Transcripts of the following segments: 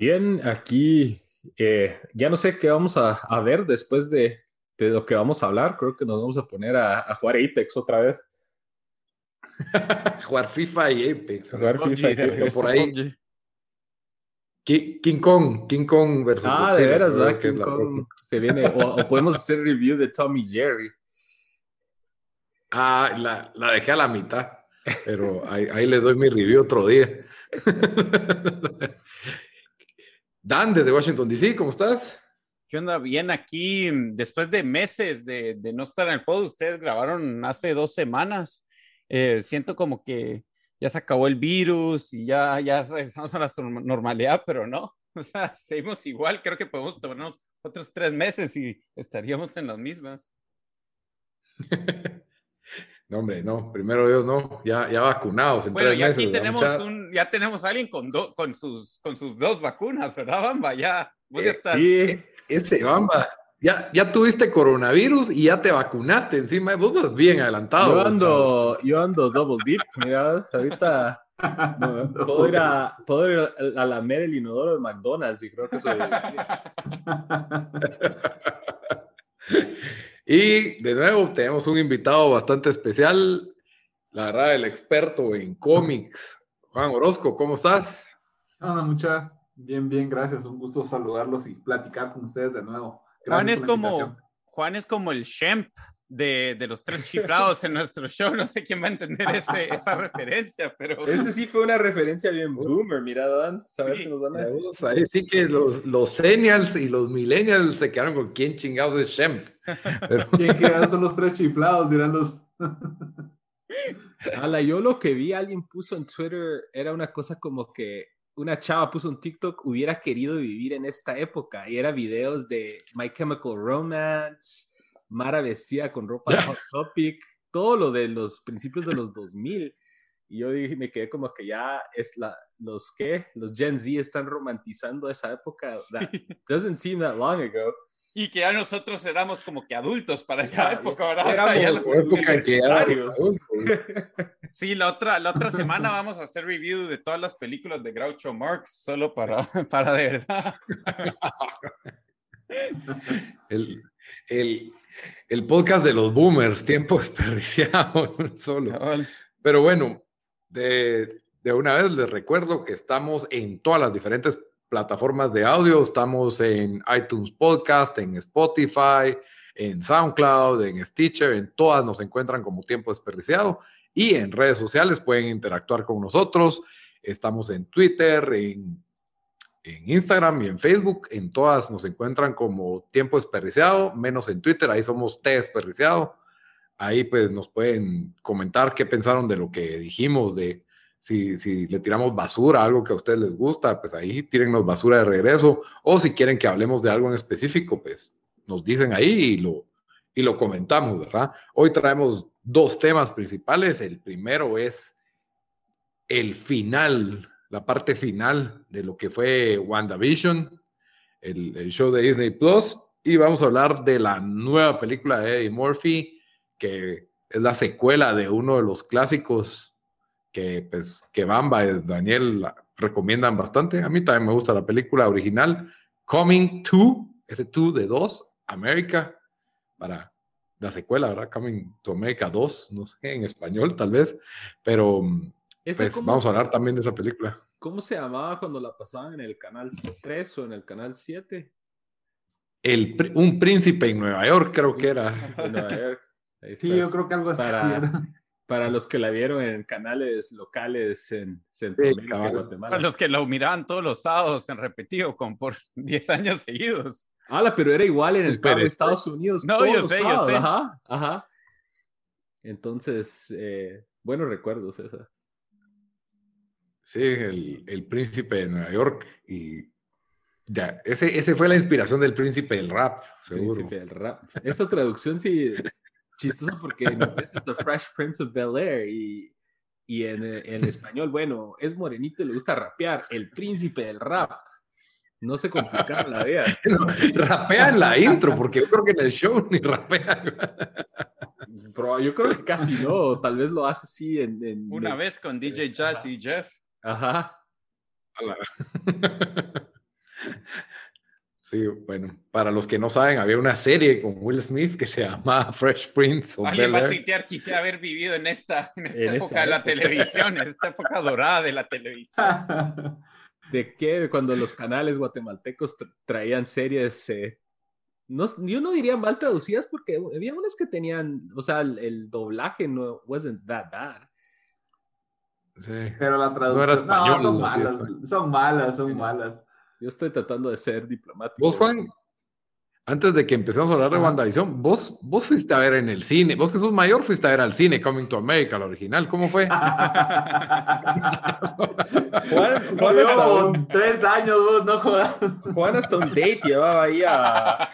Bien, aquí eh, ya no sé qué vamos a, ver después de, lo que vamos a hablar. Creo que nos vamos a poner a, jugar Apex otra vez. jugar FIFA y Apex. Jugar FIFA y Apex. Por ahí. King Kong, King Kong versus Ah, de veras, ¿verdad? King Kong se viene. O, podemos hacer review de Tommy Jerry. Ah, la, la dejé a la mitad, pero ahí, ahí le doy mi review otro día. Dan, desde Washington, D.C., ¿cómo estás? ¿Qué onda? Bien, aquí, después de meses de, de no estar en el pod, ustedes grabaron hace dos semanas. Eh, siento como que ya se acabó el virus y ya, ya estamos a la normalidad, pero no. O sea, seguimos igual. Creo que podemos tomarnos otros tres meses y estaríamos en las mismas. No, hombre, no, primero Dios, no, ya, ya vacunados. En bueno, y aquí tenemos un, ya tenemos a alguien con, con, sus, con sus dos vacunas, ¿verdad, Bamba? Ya, voy a eh, estar. Sí, ese Bamba, ya, ya tuviste coronavirus y ya te vacunaste encima, vos vas bien adelantado. Yo ando, yo ando double deep, mira, ahorita puedo, ir a, puedo ir a, la el inodoro de McDonald's y creo que soy... Y de nuevo tenemos un invitado bastante especial, la verdad, el experto en cómics, Juan Orozco, ¿cómo estás? Hola, mucha, bien, bien, gracias, un gusto saludarlos y platicar con ustedes de nuevo. Juan es como Juan es como el Shemp de, de, los tres chiflados en nuestro show. No sé quién va a entender ese, esa referencia, pero. Ese sí fue una referencia bien boomer, mira, Dan. ¿Sabes sí. que nos a Ahí sí que los, los Senials y los Millennials se quedaron con quién chingados es Shemp. Pero... ¿Quién quedaron son los tres chiflados? Dirán los. Ala, yo lo que vi, alguien puso en Twitter, era una cosa como que una chava puso un TikTok, hubiera querido vivir en esta época, y era videos de My Chemical Romance, Mara vestida con ropa de Hot Topic, todo lo de los principios de los 2000. Y yo dije, me quedé como que ya es la, los que, los Gen Z están romantizando esa época. That doesn't seem that long ago. Y que ya nosotros éramos como que adultos para esa época, ¿verdad? Éramos época que Sí, la otra, la otra semana vamos a hacer review de todas las películas de Groucho Marx, solo para, para de verdad. el, el, el podcast de los boomers, tiempo desperdiciado solo. Pero bueno, de, de, una vez les recuerdo que estamos en todas las diferentes plataformas de audio. Estamos en iTunes Podcast, en Spotify, en SoundCloud, en Stitcher, en todas nos encuentran como tiempo desperdiciado. Y en redes sociales pueden interactuar con nosotros. Estamos en Twitter, en en Instagram y en Facebook. En todas nos encuentran como Tiempo Desperdiciado, menos en Twitter, ahí somos T Desperdiciado. Ahí pues nos pueden comentar qué pensaron de lo que dijimos, de si, si le tiramos basura, algo que a ustedes les gusta, pues ahí tírennos basura de regreso. O si quieren que hablemos de algo en específico, pues nos dicen ahí y lo, y lo comentamos, ¿verdad? Hoy traemos dos temas principales. El primero es el final la parte final de lo que fue WandaVision, el, el show de Disney Plus, y vamos a hablar de la nueva película de Eddie Murphy, que es la secuela de uno de los clásicos que, pues, que Bamba y Daniel recomiendan bastante. A mí también me gusta la película original, Coming to, ese to de dos, América, para la secuela, ¿verdad? Coming to America 2, no sé, en español tal vez, pero pues vamos a hablar también de esa película. ¿Cómo se llamaba cuando la pasaban en el canal 3 o en el canal 7? El, un príncipe en Nueva York, creo que era. Sí, yo creo que algo así. Para, para los que la vieron en canales locales en Centroamérica y Guatemala. Para los que lo miraban todos los sábados en repetido, con por 10 años seguidos. Ah, pero era igual en el de Estados Unidos. No, yo sé, yo sé. Ajá, ajá. Entonces, eh, buenos recuerdos esa. Sí, el, el, príncipe de Nueva York. Y ya, ese, ese fue la inspiración del príncipe del rap, seguro. Príncipe del rap. Esa traducción sí, chistosa porque en inglés es The Fresh Prince of Bel Air y, y en, en, español, bueno, es morenito y le gusta rapear, el príncipe del rap. No se complicaron la vida. rapea en la intro, porque yo creo que en el show ni rapea. Pero yo creo que casi no, tal vez lo hace así en... Una vez con DJ Jazz y Jeff. Ajá. Sí, bueno, para los que no saben, había una serie con Will Smith que se llama Fresh Prince. Alguien va a tuitear, quise haber vivido en esta, en esta época de la televisión, en esta época dorada de la televisión. ¿De qué? Cuando los canales guatemaltecos traían series, eh, no, yo no diría mal traducidas porque había unas que tenían, o sea, el, doblaje no wasn't that bad. Sí. Pero la traducción no, son, malas, son malas, son malas. Yo estoy tratando de ser diplomático. ¿Vos, Juan? Antes de que empecemos a hablar de WandaVision, vos, vos fuiste a ver en el cine, vos que sos mayor fuiste a ver al cine Coming to America, la original, ¿cómo fue? Juan, Juan hasta tres años, vos no jodas. Juan hasta un date llevaba ahí a,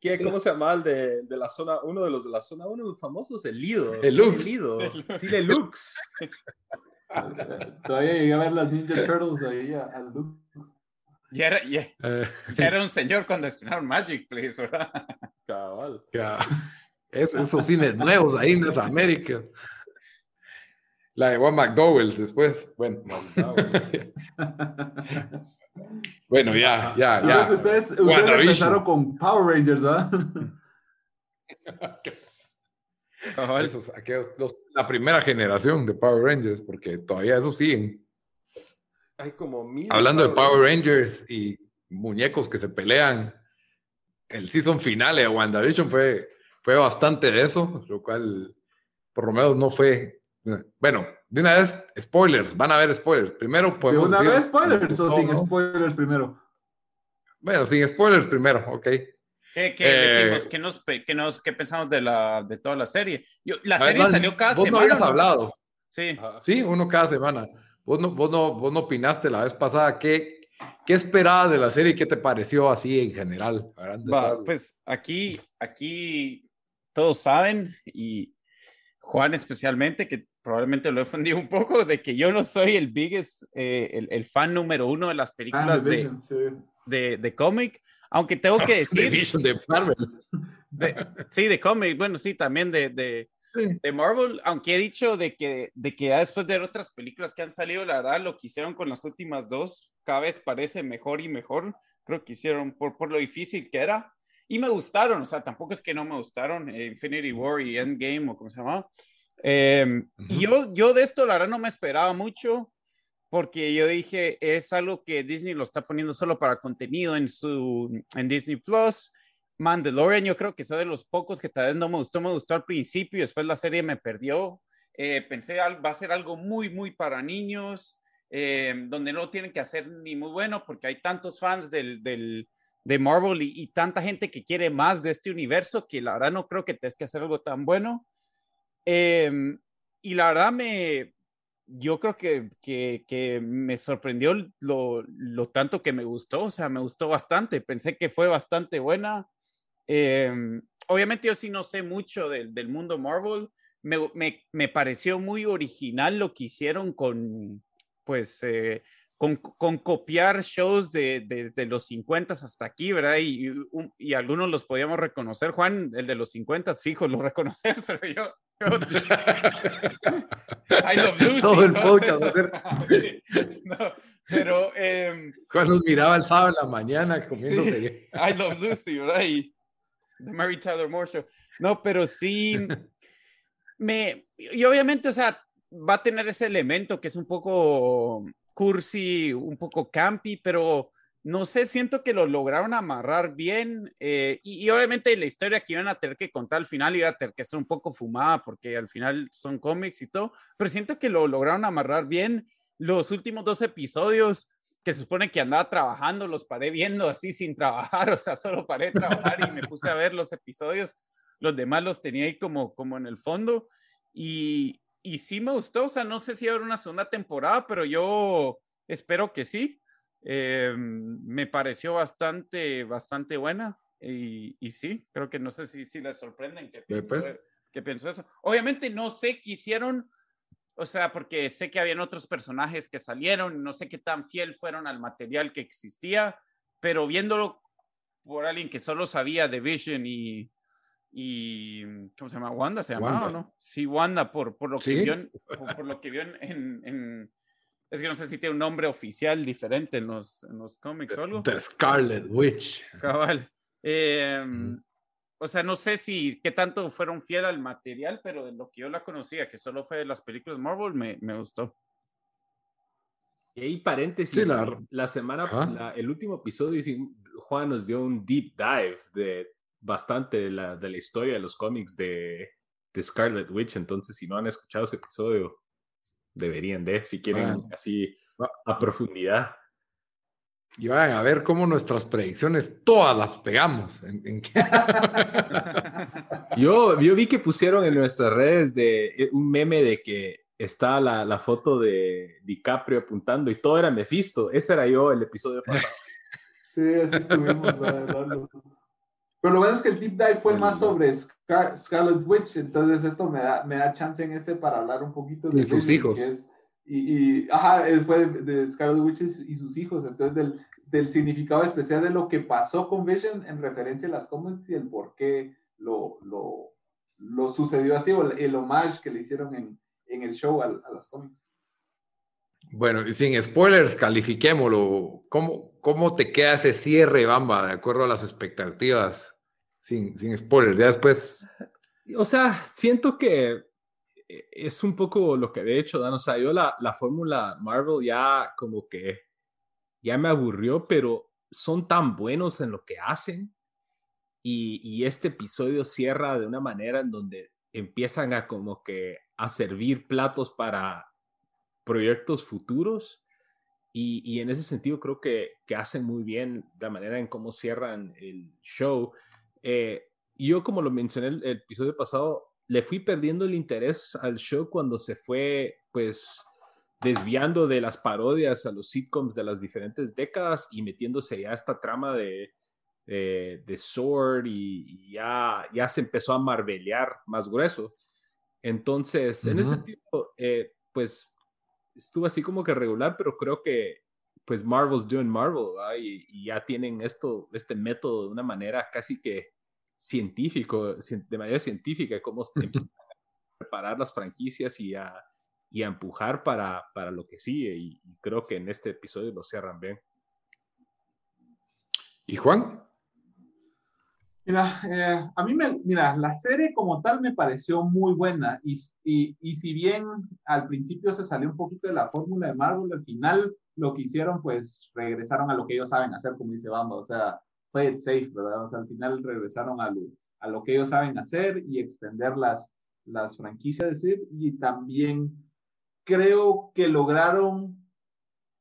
¿qué, ¿cómo se llama el de, de, la zona, uno de los de la zona, uno de los famosos, el Lido. El Lux. El Lido, Cine Lux. Todavía llegué a ver las Ninja Turtles ahí al Lux. Ya era, ya, eh. era un señor con estrenaron Magic, please, ¿verdad? Cabal. esos cines nuevos ahí en América. La de Juan McDowell's después. Bueno, bueno ya, ya, ya. Ustedes, ustedes empezaron con Power Rangers, ¿verdad? Esos, aquellos, la primera generación de Power Rangers, porque todavía eso siguen. Hay como Hablando de Power Rangers y muñecos que se pelean, el season finale de WandaVision fue, fue bastante de eso, lo cual por lo menos no fue. Bueno, de una vez, spoilers, van a haber spoilers. Primero podemos. ¿De una vez spoilers o sin spoilers primero? Bueno, sin spoilers primero, ok. ¿Qué, qué decimos? Eh, ¿Qué, nos, qué, nos, ¿Qué pensamos de, la, de toda la serie? Yo, la serie salió cada vos semana. no habías hablado. Sí. Sí, uno cada semana. Vos no, vos no, vos no opinaste la vez pasada. ¿Qué, qué esperabas de la serie y qué te pareció así en general? pues aquí, aquí todos saben y Juan especialmente, que probablemente lo he ofendido un poco, de que yo no soy el biggest, eh, el, el, fan número uno de las películas de, sí. de, de, cómic, aunque tengo que decir... de Marvel. sí, de cómic, bueno, sí, también de, de, de Marvel, aunque he dicho de que, de que ya después de otras películas que han salido, la verdad, lo que hicieron con las últimas dos cada vez parece mejor y mejor. Creo que hicieron por, por lo difícil que era. Y me gustaron, o sea, tampoco es que no me gustaron eh, Infinity War y Endgame o como se llamaba. Eh, yo, yo de esto, la verdad, no me esperaba mucho porque yo dije, es algo que Disney lo está poniendo solo para contenido en, su, en Disney Plus Mandalorian, yo creo que soy de los pocos que tal vez no me gustó, me gustó al principio y después la serie me perdió. Eh, pensé va a ser algo muy, muy para niños, eh, donde no tienen que hacer ni muy bueno porque hay tantos fans del, del de Marvel y, tanta gente que quiere más de este universo que la verdad no creo que tengas que hacer algo tan bueno. Em, y la verdad me, yo creo que, que, que me sorprendió lo, lo, tanto que me gustó, o sea, me gustó bastante, pensé que fue bastante buena. Em, obviamente yo sí no sé mucho del, del mundo Marvel. Me, me, me, pareció muy original lo que hicieron con, pues, eh, con, con, copiar shows de, de, los 50 hasta aquí, ¿verdad? Y, y, algunos los podíamos reconocer. Juan, el de los 50 fijo, lo reconoces, pero yo... yo I love Lucy. Todo el podcast. no, pero... Eh, Juan nos miraba el sábado en la mañana comiéndose. Sí, I love Lucy, ¿verdad? Y, The Mary Tyler Moore Show. No, pero sí, me, y obviamente, o sea, va a tener ese elemento que es un poco cursi, un poco campy, pero no sé, siento que lo lograron amarrar bien eh, y, y, obviamente la historia que iban a tener que contar al final iba a tener que ser un poco fumada porque al final son cómics y todo, pero siento que lo lograron amarrar bien. Los últimos dos episodios que se supone que andaba trabajando, los paré viendo así sin trabajar, o sea, solo paré de trabajar y me puse a ver los episodios, los demás los tenía ahí como, como en el fondo y, y sí me gustó, o sea, no sé si haber una segunda temporada, pero yo espero que sí. Eh, me pareció bastante, bastante buena y, y, sí, creo que no sé si, si les sorprenden que pienso, pues. que pienso eso. Obviamente no sé qué hicieron, o sea, porque sé que habían otros personajes que salieron, no sé qué tan fiel fueron al material que existía, pero viéndolo por alguien que solo sabía de Vision y, y ¿cómo se llama? Wanda se llamaba, ¿no? Sí, Wanda, por, por lo que vio, en, por, lo que vio en, en, es que no sé si tiene un nombre oficial diferente en los, en los cómics o algo. The Scarlet Witch. Cabal. Eh, o sea, no sé si qué tanto fueron fiel al material, pero de lo que yo la conocía, que solo fue de las películas Marvel, me, me gustó. Y ahí paréntesis, la... semana, el último episodio, Juan nos dio un deep dive de bastante de la, de la historia de los cómics de, de, Scarlet Witch, entonces si no han escuchado ese episodio, deberían de, si quieren así a profundidad. Y vayan a ver cómo nuestras predicciones todas las pegamos. yo, yo vi que pusieron en nuestras redes de eh, un meme de que está la, la, foto de DiCaprio apuntando y todo era Mephisto. Ese era yo el episodio pasado. sí, así estuvimos. Pero lo bueno es que el deep dive fue más sobre Scarlet Witch, entonces esto me da, me da chance en este para hablar un poquito de, sus hijos. Y, y, ajá, fue de Scarlet Witch y sus hijos, entonces del, del significado especial de lo que pasó con Vision en referencia a las cómics y el por qué lo, lo, lo sucedió así, o el homage que le hicieron en, en el show a, a las cómics. Bueno, y sin spoilers, califiquémoslo. ¿Cómo, ¿Cómo te queda ese cierre, Bamba, de acuerdo a las expectativas? Sin, sin spoilers, ya después. O sea, siento que es un poco lo que de hecho Dan. O sea, yo la, la fórmula Marvel ya como que ya me aburrió, pero son tan buenos en lo que hacen. Y, y este episodio cierra de una manera en donde empiezan a como que a servir platos para proyectos futuros. Y, en ese sentido creo que, que, hacen muy bien la manera en cómo cierran el show. Eh, yo, como lo mencioné el, el, episodio pasado, le fui perdiendo el interés al show cuando se fue, pues, desviando de las parodias a los sitcoms de las diferentes décadas y metiéndose ya a esta trama de, de, Sword y, ya, ya se empezó a marvelear más grueso. Entonces, en ese sentido, eh, pues estuvo así como que regular, pero creo que pues Marvel's doing Marvel y, ya tienen esto, este método de una manera casi que científico, de manera científica, cómo preparar las franquicias y a, y empujar para, para lo que sigue. Y, creo que en este episodio lo cierran bien. ¿Y Juan? Mira, eh, a mí me, mira, la serie como tal me pareció muy buena y, y, y, si bien al principio se salió un poquito de la fórmula de Marvel, al final lo que hicieron pues regresaron a lo que ellos saben hacer, como dice Bamba, o sea, play it safe, ¿verdad? O sea, al final regresaron a lo, a lo que ellos saben hacer y extender las, las franquicias, decir, y también creo que lograron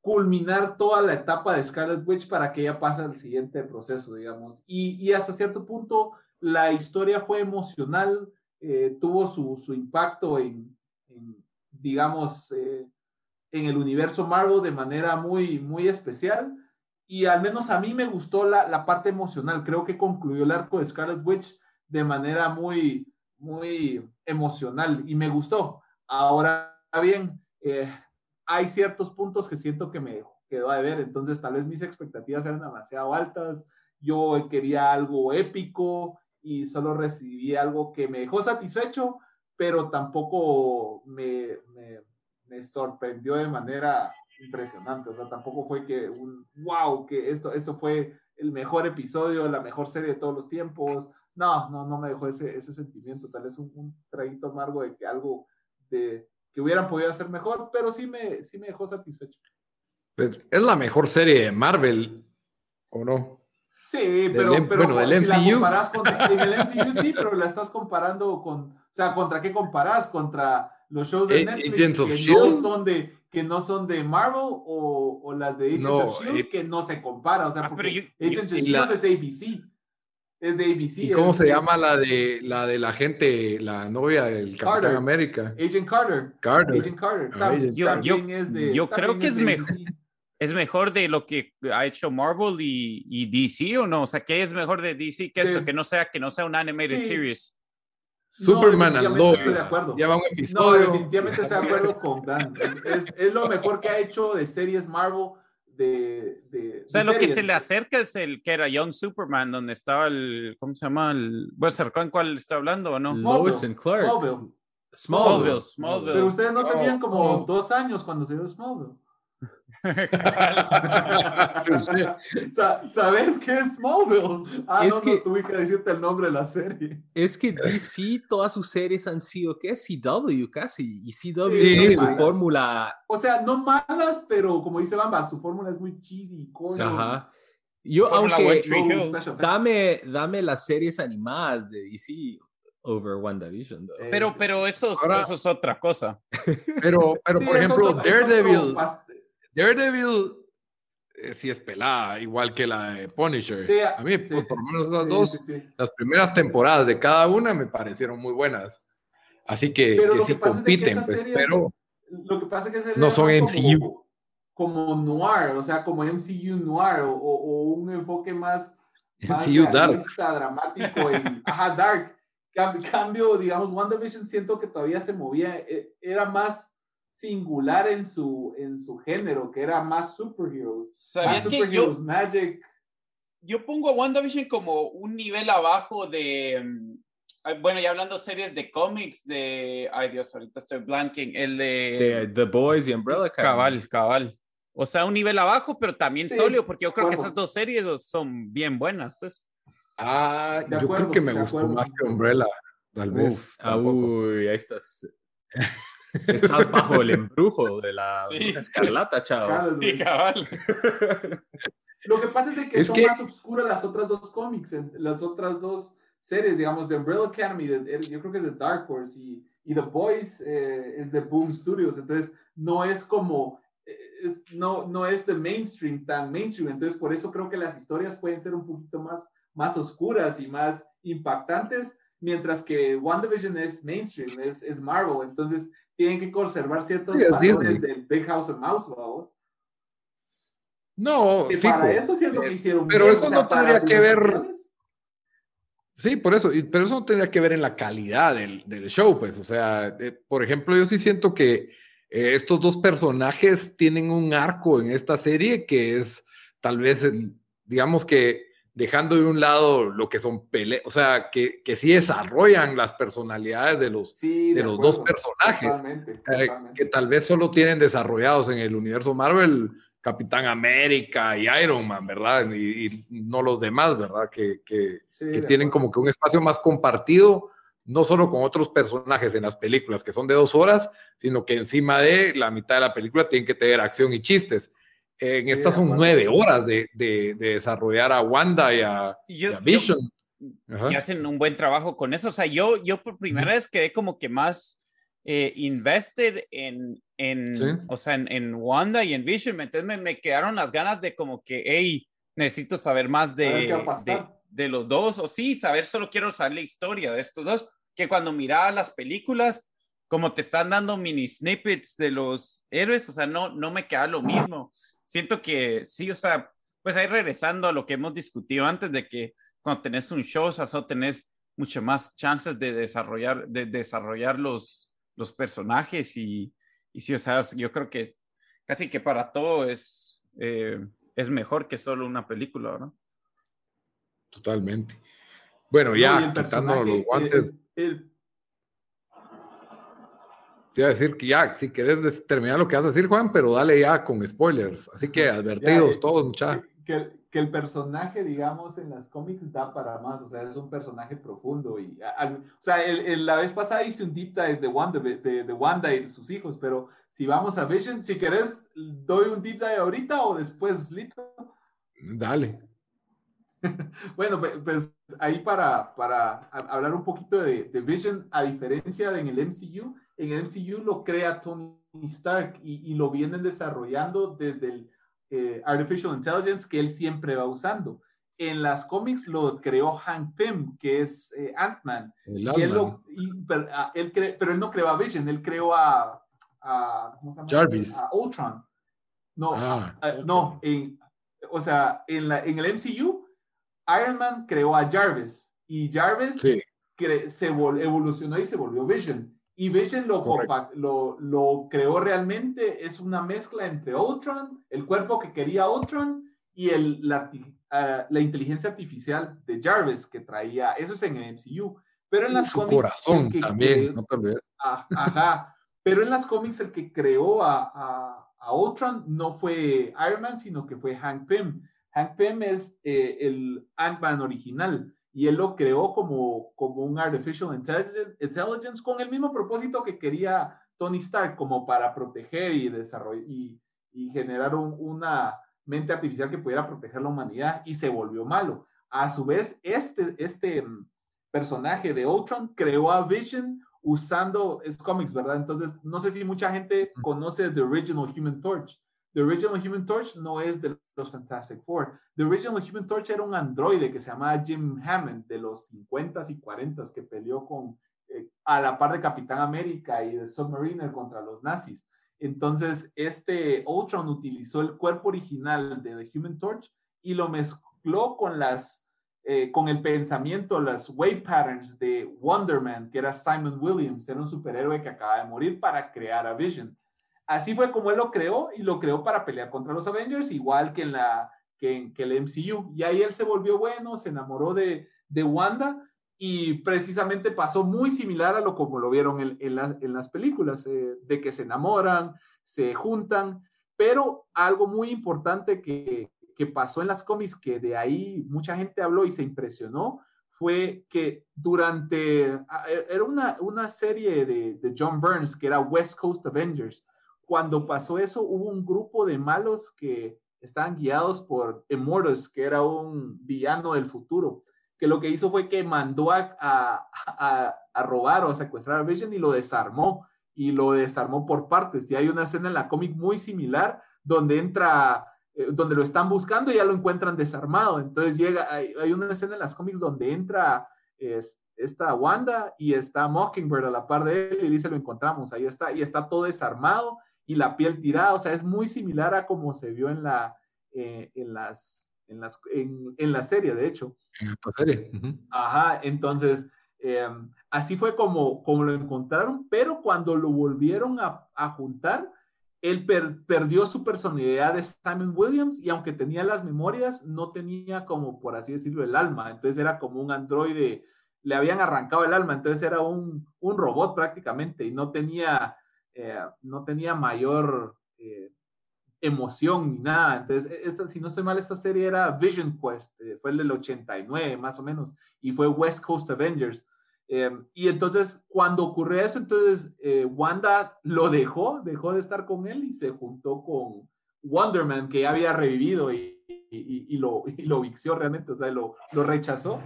culminar toda la etapa de Scarlet Witch para que ella pase al siguiente proceso, digamos. Y, y hasta cierto punto la historia fue emocional, eh, tuvo su, su impacto en, digamos, eh, en el universo Marvel de manera muy, muy especial. Y al menos a mí me gustó la, la parte emocional. Creo que concluyó el arco de Scarlet Witch de manera muy, muy emocional y me gustó. Ahora bien, eh, hay ciertos puntos que siento que me quedó a ver, entonces tal vez mis expectativas eran demasiado altas, yo quería algo épico y solo recibí algo que me dejó satisfecho, pero tampoco me, me, me sorprendió de manera impresionante, o sea, tampoco fue que un wow, que esto, esto fue el mejor episodio, la mejor serie de todos los tiempos, no, no, no me dejó ese, ese sentimiento, tal vez un, un traguito amargo de que algo de, que hubieran podido hacer mejor, pero sí me, sí me dejó satisfecho. Pues, es la mejor serie de Marvel, ¿o no? Sí, pero, pero bueno, del si MCU. la en el MCU sí, pero la estás comparando con, o sea, ¿contra qué comparas? ¿Contra los shows de Netflix que, no son de, que no son de Marvel o, o las de Agents of S.H.I.E.L.D. que no se compara? O sea, ah, porque Agents of S.H.I.E.L.D. es ABC. Es de ABC. ¿Y cómo se llama la de la de la gente, la novia del Capitán América? Agent Carter. Carter. Agent Carter. yo, creo que es mejor. ¿Es mejor de lo que ha hecho Marvel y, DC o no? O sea, ¿qué es mejor de DC que esto? Que no sea, que no sea un animated series. Superman no, andó, estoy de acuerdo. lleva un episodio. No, definitivamente estoy de acuerdo con Dan. Es, es, lo mejor que ha hecho de series Marvel. De, de, o sea, lo que se le acerca es el que era Young Superman, donde estaba el, ¿cómo se llama? El, bueno, ¿en cuál está hablando o no? Lois and Clark. Smallville. Smallville. Smallville. Pero ustedes no tenían como dos años cuando se dio Smallville. ¿Sabes qué es Smallville? Ah, es no, que, no tuve que decirte el nombre de la serie. Es que DC, todas sus series han sido, ¿qué? CW casi. Y CW sí, su fórmula. O sea, no malas, pero como dice Bamba, su fórmula es muy cheesy. Ajá. Yo, aunque, dame, dame las series animadas de DC over WandaVision. Pero, pero eso, eso es otra cosa. Pero, pero por ejemplo, Daredevil. Daredevil eh, sí es pelada, igual que la de Punisher. a mí, por, lo menos las dos, las primeras temporadas de cada una me parecieron muy buenas. Así que, que sí compiten, pues, pero lo que pasa es que no son MCU. Como, noir, o sea, como MCU noir, o, o un enfoque más, MCU dark. dramático, en, ajá, dark. Cambio, digamos, WandaVision siento que todavía se movía, e, era más singular en su, en su género, que era más superheroes. ¿Sabías que yo, Magic. Yo pongo a WandaVision como un nivel abajo de. Mm, bueno, ya hablando series de cómics, de. Ay Dios, ahorita estoy blanking. El de. The Boys y Umbrella Academy. Cabal, cabal. O sea, un nivel abajo, pero también sólido, porque yo creo que esas dos series son bien buenas, pues. Ah, yo creo que me gustó más que Umbrella, tal vez. Ah, uy, ahí estás. Estás bajo el embrujo de la escarlata, chao. Sí, cabal. Lo que pasa es que son más oscuras las otras dos cómics, las otras dos series, digamos, de Umbrella Academy, yo creo que es de Dark Horse y, y The Boys eh, es de Boom Studios, entonces no es como, eh, no, no es de mainstream, tan mainstream, entonces por eso creo que las historias pueden ser un poquito más, más oscuras y más impactantes, mientras que WandaVision es mainstream, es, es Marvel, entonces tienen que conservar ciertos valores del Big House of Mouse, ¿vamos? No, que para eso sí es lo que eh, hicieron. Pero eso no tendría que ver. Sí, por eso, pero eso no tendría que ver en la calidad del, del show, pues. O sea, por ejemplo, yo sí siento que eh, estos dos personajes tienen un arco en esta serie que es tal vez, digamos que dejando de un lado lo que son peleas, o sea, que, que, sí desarrollan las personalidades de los, de, los dos personajes, eh, que tal vez solo tienen desarrollados en el universo Marvel Capitán América y Iron Man, ¿verdad? Y, no los demás, ¿verdad? Que, que, que tienen como que un espacio más compartido, no solo con otros personajes en las películas que son de dos horas, sino que encima de la mitad de la película tienen que tener acción y chistes. En estas son nueve horas de, de, desarrollar a Wanda y a, Vision. y hacen un buen trabajo con eso. O sea, yo, yo por primera vez quedé como que más eh, invested en, en o sea, en, Wanda y en Vision. Entonces me, me, quedaron las ganas de como que, hey, necesito saber más de, de, de, los dos. O sí, saber, solo quiero saber la historia de estos dos. Que cuando miraba las películas, como te están dando mini snippets de los héroes, o sea, no, no me queda lo mismo siento que sí, o sea, pues ahí regresando a lo que hemos discutido antes de que cuando tenés un show, o sea, tenés mucho más chances de desarrollar, de desarrollar los, los personajes y, y sí, o sea, yo creo que casi que para todo es, eh, es mejor que solo una película, ¿no? Totalmente. Bueno, ya, quitando los guantes. Te iba a decir que ya, si quieres terminar lo que vas a decir, Juan, pero dale ya con spoilers. Así que advertidos todos, muchachos. Que, que, el personaje, digamos, en las cómics da para más, o sea, es un personaje profundo. y O sea, el, la vez pasada hice un deep dive de Wanda, de, de, Wanda y sus hijos, pero si vamos a Vision, si querés, doy un deep dive ahorita o después, Lito. Dale. bueno, pues ahí para, para hablar un poquito de, de Vision, a diferencia de en el MCU, en el MCU lo crea Tony Stark y, lo vienen desarrollando desde el eh, Artificial Intelligence que él siempre va usando. en las cómics lo creó Hank Pym, que es eh, Ant-Man. Ah, pero él no creó a Vision, él creó a, ¿cómo se llama? Jarvis. A Ultron. No, ah, no, o sea, en, la, en el MCU, Iron Man creó a Jarvis y Jarvis se evolucionó y se volvió Vision. Y Vision lo, lo, lo, creó realmente, es una mezcla entre Ultron, el cuerpo que quería Ultron y el, la, ah, la inteligencia artificial de Jarvis que traía, eso es en el MCU. Pero en las su corazón también, no ah, ajá, pero en las cómics el que creó a, a, a, Ultron no fue Iron Man, sino que fue Hank Pym. Hank Pym es eh, el Ant-Man original y él lo creó como, como un Artificial Intelligence con el mismo propósito que quería Tony Stark, como para proteger y desarrollar y, y generar una mente artificial que pudiera proteger la humanidad y se volvió malo. A su vez, este, este personaje de Ultron creó a Vision usando, es cómics, ¿verdad? Entonces, no sé si mucha gente conoce The Original Human Torch. The Original Human Torch no es de los Fantastic Four. The Original Human Torch era un androide que se llamaba Jim Hammond de los 50s y 40s que peleó con, eh, a la par de Capitán América y de Submariner contra los nazis. Entonces, este Ultron utilizó el cuerpo original de The Human Torch y lo mezcló con las eh, con el pensamiento, las wave patterns de Wonder Man, que era Simon Williams, era un superhéroe que acaba de morir para crear a Vision. Así fue como él lo creó y lo creó para pelear contra los Avengers, igual que en, la, que el MCU. Y ahí él se volvió bueno, se enamoró de, de Wanda y precisamente pasó muy similar a lo como lo vieron en, en, las películas, eh, de que se enamoran, se juntan, pero algo muy importante que, que pasó en las cómics, que de ahí mucha gente habló y se impresionó, fue que durante, ah, e, era una, una serie de, de, John Burns que era West Coast Avengers. Cuando pasó eso, hubo un grupo de malos que estaban guiados por Immortus, que era un villano del futuro, que lo que hizo fue que mandó a, a, a robar o secuestrar a Vision y lo desarmó, y lo desarmó por partes. Y hay una escena en la cómic muy similar donde entra eh, donde lo están buscando y ya lo encuentran desarmado. Entonces llega, hay, una escena en las cómics donde entra es, esta Wanda y está Mockingbird a la par de él y dice lo encontramos, ahí está, y está todo desarmado y la piel tirada, o sea, es muy similar a como se vio en la, eh, en las, en las, en, en, la serie, de hecho. En esta serie. Ajá, entonces, em, así fue como, como lo encontraron, pero cuando lo volvieron a, a juntar, él perdió su personalidad de Simon Williams y aunque tenía las memorias, no tenía como, por así decirlo, el alma. Entonces era como un androide, le habían arrancado el alma, entonces era un, un robot prácticamente y no tenía, eh, no tenía mayor eh, emoción ni nada. Entonces, e, esta, si no estoy mal, esta serie era Vision Quest, eh, fue el del 89 más o menos, y fue West Coast Avengers. Em, y entonces, cuando ocurrió eso, entonces eh, Wanda lo dejó, dejó de estar con él y se juntó con Wonder Man, que ya había revivido y, lo, y lo vició realmente, o sea, lo rechazó.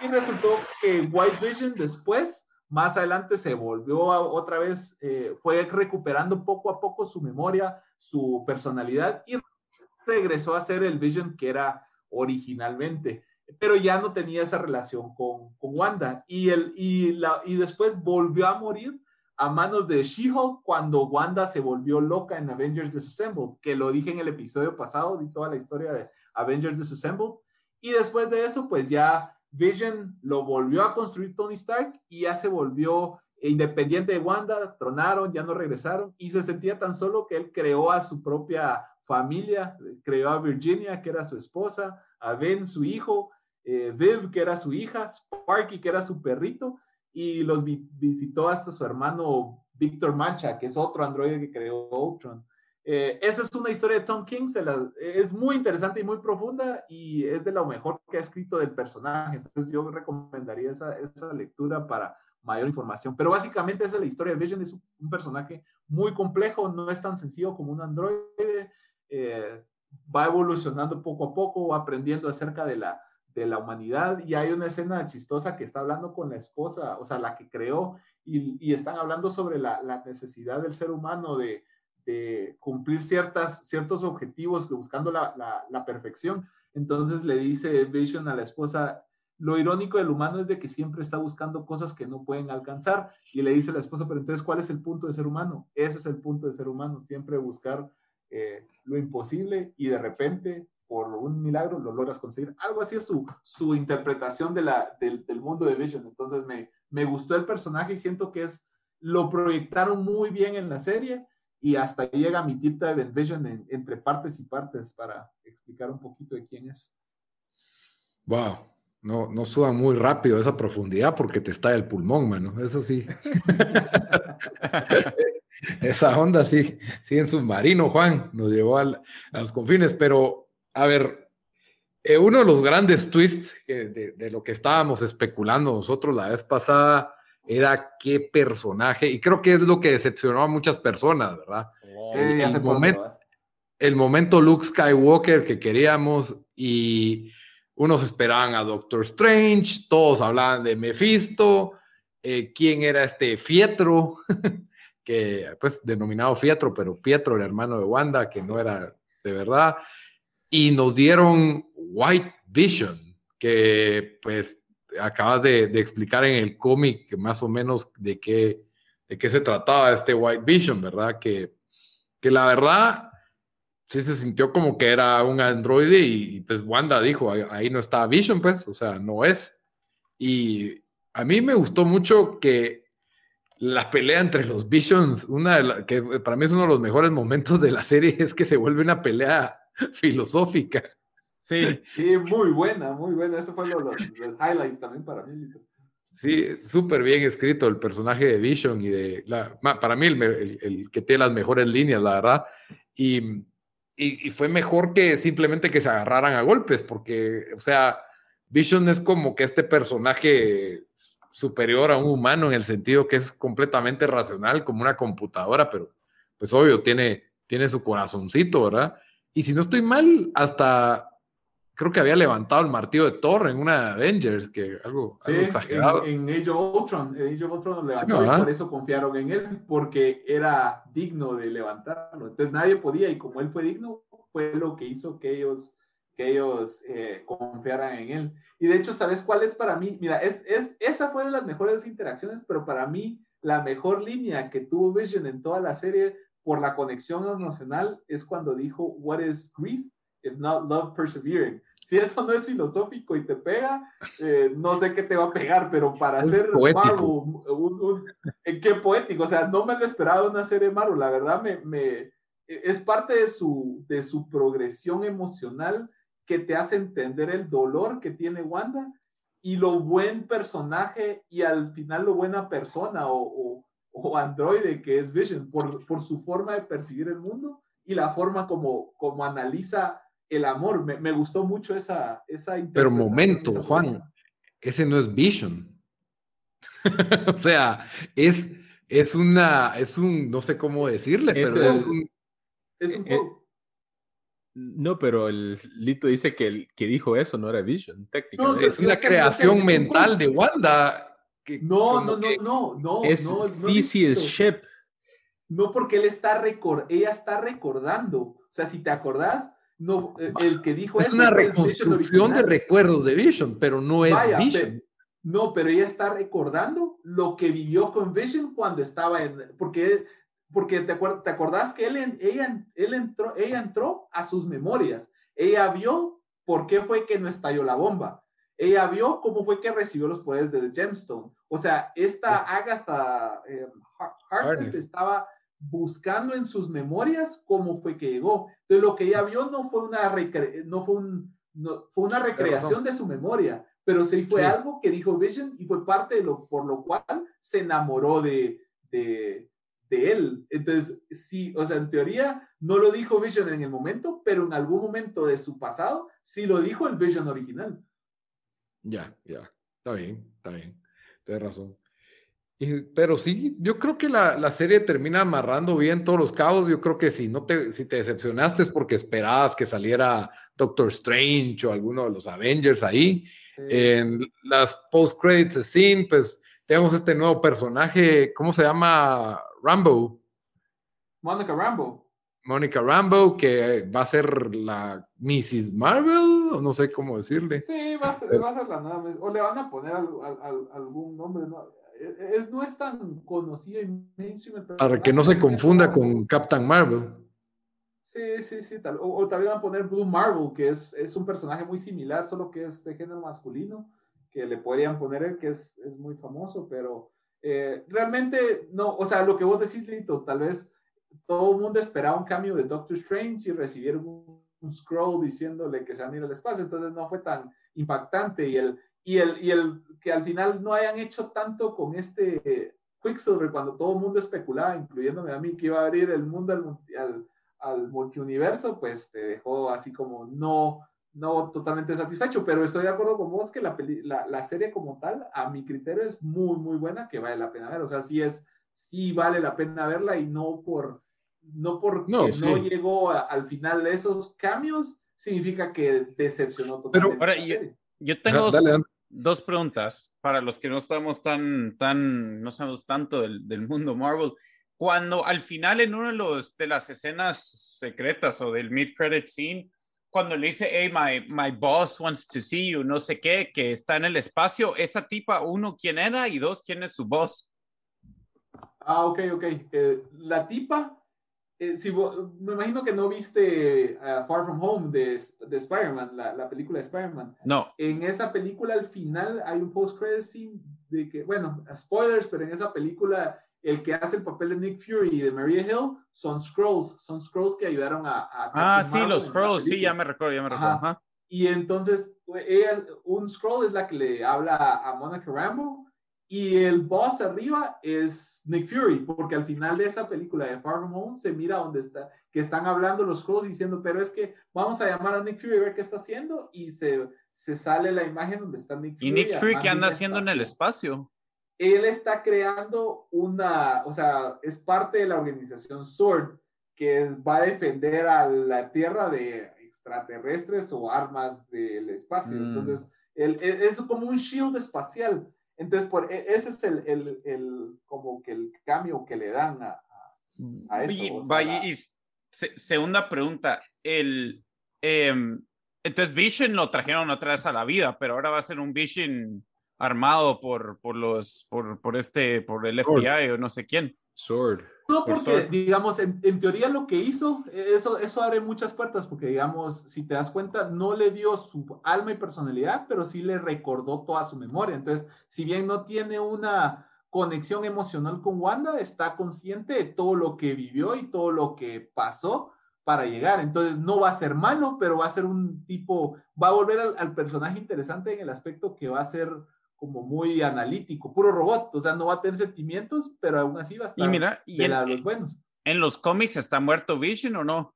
Y resultó que White Vision después, más adelante, se volvió otra vez, eh, fue recuperando poco a poco su memoria, su personalidad y regresó a ser el Vision que era originalmente pero ya no tenía esa relación con, con Wanda. Y, el, y, la, y después volvió a morir a manos de She-Hulk cuando Wanda se volvió loca en Avengers Disassembled, que lo dije en el episodio pasado, di toda la historia de Avengers Disassembled. Y después de eso, pues ya Vision lo volvió a construir Tony Stark y ya se volvió independiente de Wanda, tronaron, ya no regresaron y se sentía tan solo que él creó a su propia familia, creó a Virginia, que era su esposa, a Ben, su hijo, eh, Viv, que era su hija, Sparky, que era su perrito, y los visitó hasta su hermano Víctor Mancha, que es otro androide que creó Ultron. Eh, esa es una historia de Tom King, es muy interesante y muy profunda y es de lo mejor que ha escrito del personaje. Entonces yo recomendaría esa, esa lectura para mayor información. Pero básicamente esa es la historia de Vision, es un personaje muy complejo, no es tan sencillo como un androide, eh, va evolucionando poco a poco, va aprendiendo acerca de la, de la humanidad y hay una escena chistosa que está hablando con la esposa, o sea, la que creó, y, están hablando sobre la, necesidad del ser humano de, cumplir ciertas, ciertos objetivos buscando la, perfección. Entonces le dice Vision a la esposa, lo irónico del humano es de que siempre está buscando cosas que no pueden alcanzar. Y le dice la esposa, pero entonces, ¿cuál es el punto de ser humano? Ese es el punto de ser humano, siempre buscar eh, lo imposible y de repente, por un milagro, lo logras conseguir. Algo así es su, su interpretación del, mundo de Vision. Entonces, me, me gustó el personaje y siento que es, lo proyectaron muy bien en la serie y hasta llega mi tip de Vision entre partes y partes para explicar un poquito de quién es. Wow, no, no suba muy rápido esa profundidad porque te está el pulmón, mano. Eso sí. esa onda sí, sí en submarino, Juan, nos llevó a los confines. Pero, a ver, eh, uno de los grandes twists de, lo que estábamos especulando nosotros la vez pasada era qué personaje, y creo que es lo que decepcionó a muchas personas, ¿verdad? el, momento, el momento Luke Skywalker que queríamos y unos esperaban a Doctor Strange, todos hablaban de Mephisto, eh, quién era este Fietro, que pues denominado Fietro, pero Pietro, el hermano de Wanda, que no era de verdad, y nos dieron White Vision, que pues acabas de, explicar en el cómic más o menos de qué, de qué se trataba este White Vision, ¿verdad? Que, que la verdad sí se sintió como que era un androide y, pues Wanda dijo, ahí, no está Vision, pues, o sea, no es. Y a mí me gustó mucho que la pelea entre los Visions, una que para mí es uno de los mejores momentos de la serie, es que se vuelve una pelea filosófica. Sí, sí muy buena, muy buena. Eso fue lo, los, highlights también para mí. Sí, súper bien escrito el personaje de Vision y de la, para mí el, el, que tiene las mejores líneas, la verdad. Y y, fue mejor que simplemente que se agarraran a golpes, porque, o sea, Vision es como que este personaje superior a un humano en el sentido que es completamente racional, como una computadora, pero pues obvio, tiene, tiene su corazoncito, ¿verdad? Y si no estoy mal, hasta creo que había levantado el martillo de Thor en una Avengers, que algo, exagerado. En, en, Age of Ultron, Age of Ultron lo levantó y por eso confiaron en él, porque era digno de levantarlo. Entonces nadie podía y como él fue digno, fue lo que hizo que ellos, que ellos eh, confiaran en él. Y de hecho, ¿sabes cuál es para mí? Mira, es, es, esa fue de las mejores interacciones, pero para mí la mejor línea que tuvo Vision en toda la serie por la conexión emocional es cuando dijo, What is grief? If not love persevering si eso no es filosófico y te pega, eh, no sé qué te va a pegar, pero para hacer Marvel, eh, qué poético, o sea, no me lo esperaba una serie Marvel, la verdad me, me, es parte de su, de su progresión emocional que te hace entender el dolor que tiene Wanda y lo buen personaje y al final lo buena persona o, o, androide que es Vision por, por su forma de percibir el mundo y la forma como, como analiza el amor. Me, gustó mucho esa, esa Pero momento, Juan, ese no es Vision. o sea, es, es una, es un, no sé cómo decirle, pero es un... Es un eh, no, pero el Lito dice que el que dijo eso no era Vision, técnicamente. es una creación mental de Wanda. no, no, no, no, no, es no, Ship. No, porque él está record, ella está recordando. O sea, si te acordás, no, eh, el que dijo es una reconstrucción de recuerdos de Vision, pero no es Vision. no, pero ella está recordando lo que vivió con Vision cuando estaba en, porque, porque te, te acordás que él, ella, él entró, ella entró a sus memorias. Ella vio por qué fue que no estalló la bomba. Ella vio cómo fue que recibió los poderes del Gemstone. O sea, esta Agatha eh, Harkness estaba buscando en sus memorias cómo fue que llegó. Entonces, lo que ella vio no fue una, no fue un, fue una recreación de su memoria, pero sí fue algo que dijo Vision y fue parte de lo por lo cual se enamoró de, de, de, él. Entonces, sí, o sea, en teoría no lo dijo Vision en el momento, pero en algún momento de su pasado sí lo dijo el Vision original. Ya, ya, está bien, está bien, tienes razón pero sí, yo creo que la, serie termina amarrando bien todos los cabos. Yo creo que si no te, si te decepcionaste es porque esperabas que saliera Doctor Strange o alguno de los Avengers ahí. En las post-credits scene, pues tenemos este nuevo personaje, ¿cómo se llama? Rambo. Monica Rambo. Mónica Rambo, que va a ser la Mrs. Marvel, o no sé cómo decirle. Sí, va a ser, va a ser la nueva, o le van a poner algún nombre, ¿no? E, es, no es tan conocido en mainstream. Para que no se confunda con Captain Marvel. Sí, sí, sí. Tal, o, o, también van a poner Blue Marvel, que es, es un personaje muy similar, solo que es de género masculino, que le podrían poner él, que es, es muy famoso, pero eh, realmente no, o sea, lo que vos decís, Lito, tal vez todo el mundo esperaba un cambio de Doctor Strange y recibieron un, scroll diciéndole que se van a ir al espacio, entonces no fue tan impactante y el, y el, y el que al final no hayan hecho tanto con este Quicksilver cuando todo el mundo especulaba, incluyéndome a mí, que iba a abrir el mundo al, al, al multiuniverso, pues te dejó así como no, no totalmente satisfecho, pero estoy de acuerdo con vos que la, la, la, serie como tal, a mi criterio, es muy, muy buena, que vale la pena ver. O sea, sí es, sí vale la pena verla y no por, no porque no, llegó al final de esos cambios, significa que decepcionó totalmente. Pero ahora, yo, yo, tengo dos, preguntas para los que no estamos tan, tan, no sabemos tanto del, del mundo Marvel cuando al final en una de, los, de las escenas secretas o del mid-credit scene, cuando le dice, hey, my, my boss wants to see you, no sé qué, que está en el espacio, esa tipa, uno, ¿quién era? Y dos, ¿quién es su boss? Ah, ok, ok. Eh, la tipa, eh, si me imagino que no viste uh, Far From Home de, de Spider-Man, la, la, película de Spider-Man. No. En esa película al final hay un post-credit scene de que, bueno, spoilers, pero en esa película el que hace el papel de Nick Fury y de Maria Hill son Scrolls, son Scrolls que ayudaron a... ah, sí, los Scrolls, sí, ya me recuerdo, ya me recuerdo. Y entonces, ella, un Scroll es la que le habla a Monica Rambo y el boss arriba es Nick Fury, porque al final de esa película de Far From Home se mira donde está, que están hablando los Scrolls diciendo, pero es que vamos a llamar a Nick Fury a ver qué está haciendo y se, se sale la imagen donde está Nick Fury. ¿Y Nick Fury qué anda haciendo en el espacio? él está creando una, o sea, es parte de la organización SWORD, que va a defender a la Tierra de extraterrestres o armas del espacio. Mm. Entonces, él, e, es como un shield espacial. Entonces, por, e, ese es el, el, el, como que el cambio que le dan a, a eso. Y, segunda pregunta, el, em, entonces Vision lo trajeron otra vez a la vida, pero ahora va a ser un Vision armado por, por los, por, por este, por el FBI o no sé quién. Sword. No, porque, digamos, en, en, teoría lo que hizo, eso, eso abre muchas puertas, porque, digamos, si te das cuenta, no le dio su alma y personalidad, pero sí le recordó toda su memoria. Entonces, si bien no tiene una conexión emocional con Wanda, está consciente de todo lo que vivió y todo lo que pasó para llegar. Entonces, no va a ser malo, pero va a ser un tipo, va a volver al, al personaje interesante en el aspecto que va a ser como muy analítico, puro robot, o sea, no va a tener sentimientos, pero aún así va a estar y mira, y en, los buenos. ¿En los cómics está muerto Vision o no?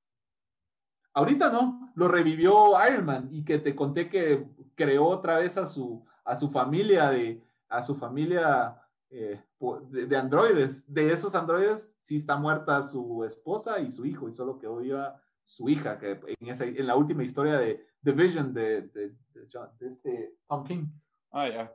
Ahorita no, lo revivió Iron Man y que te conté que creó otra vez a su, a su familia de, a su familia eh, de, androides. De esos androides sí está muerta su esposa y su hijo y solo quedó viva su hija, que en, esa, en la última historia de The Vision de, de, de este Tom King. Ah, ya.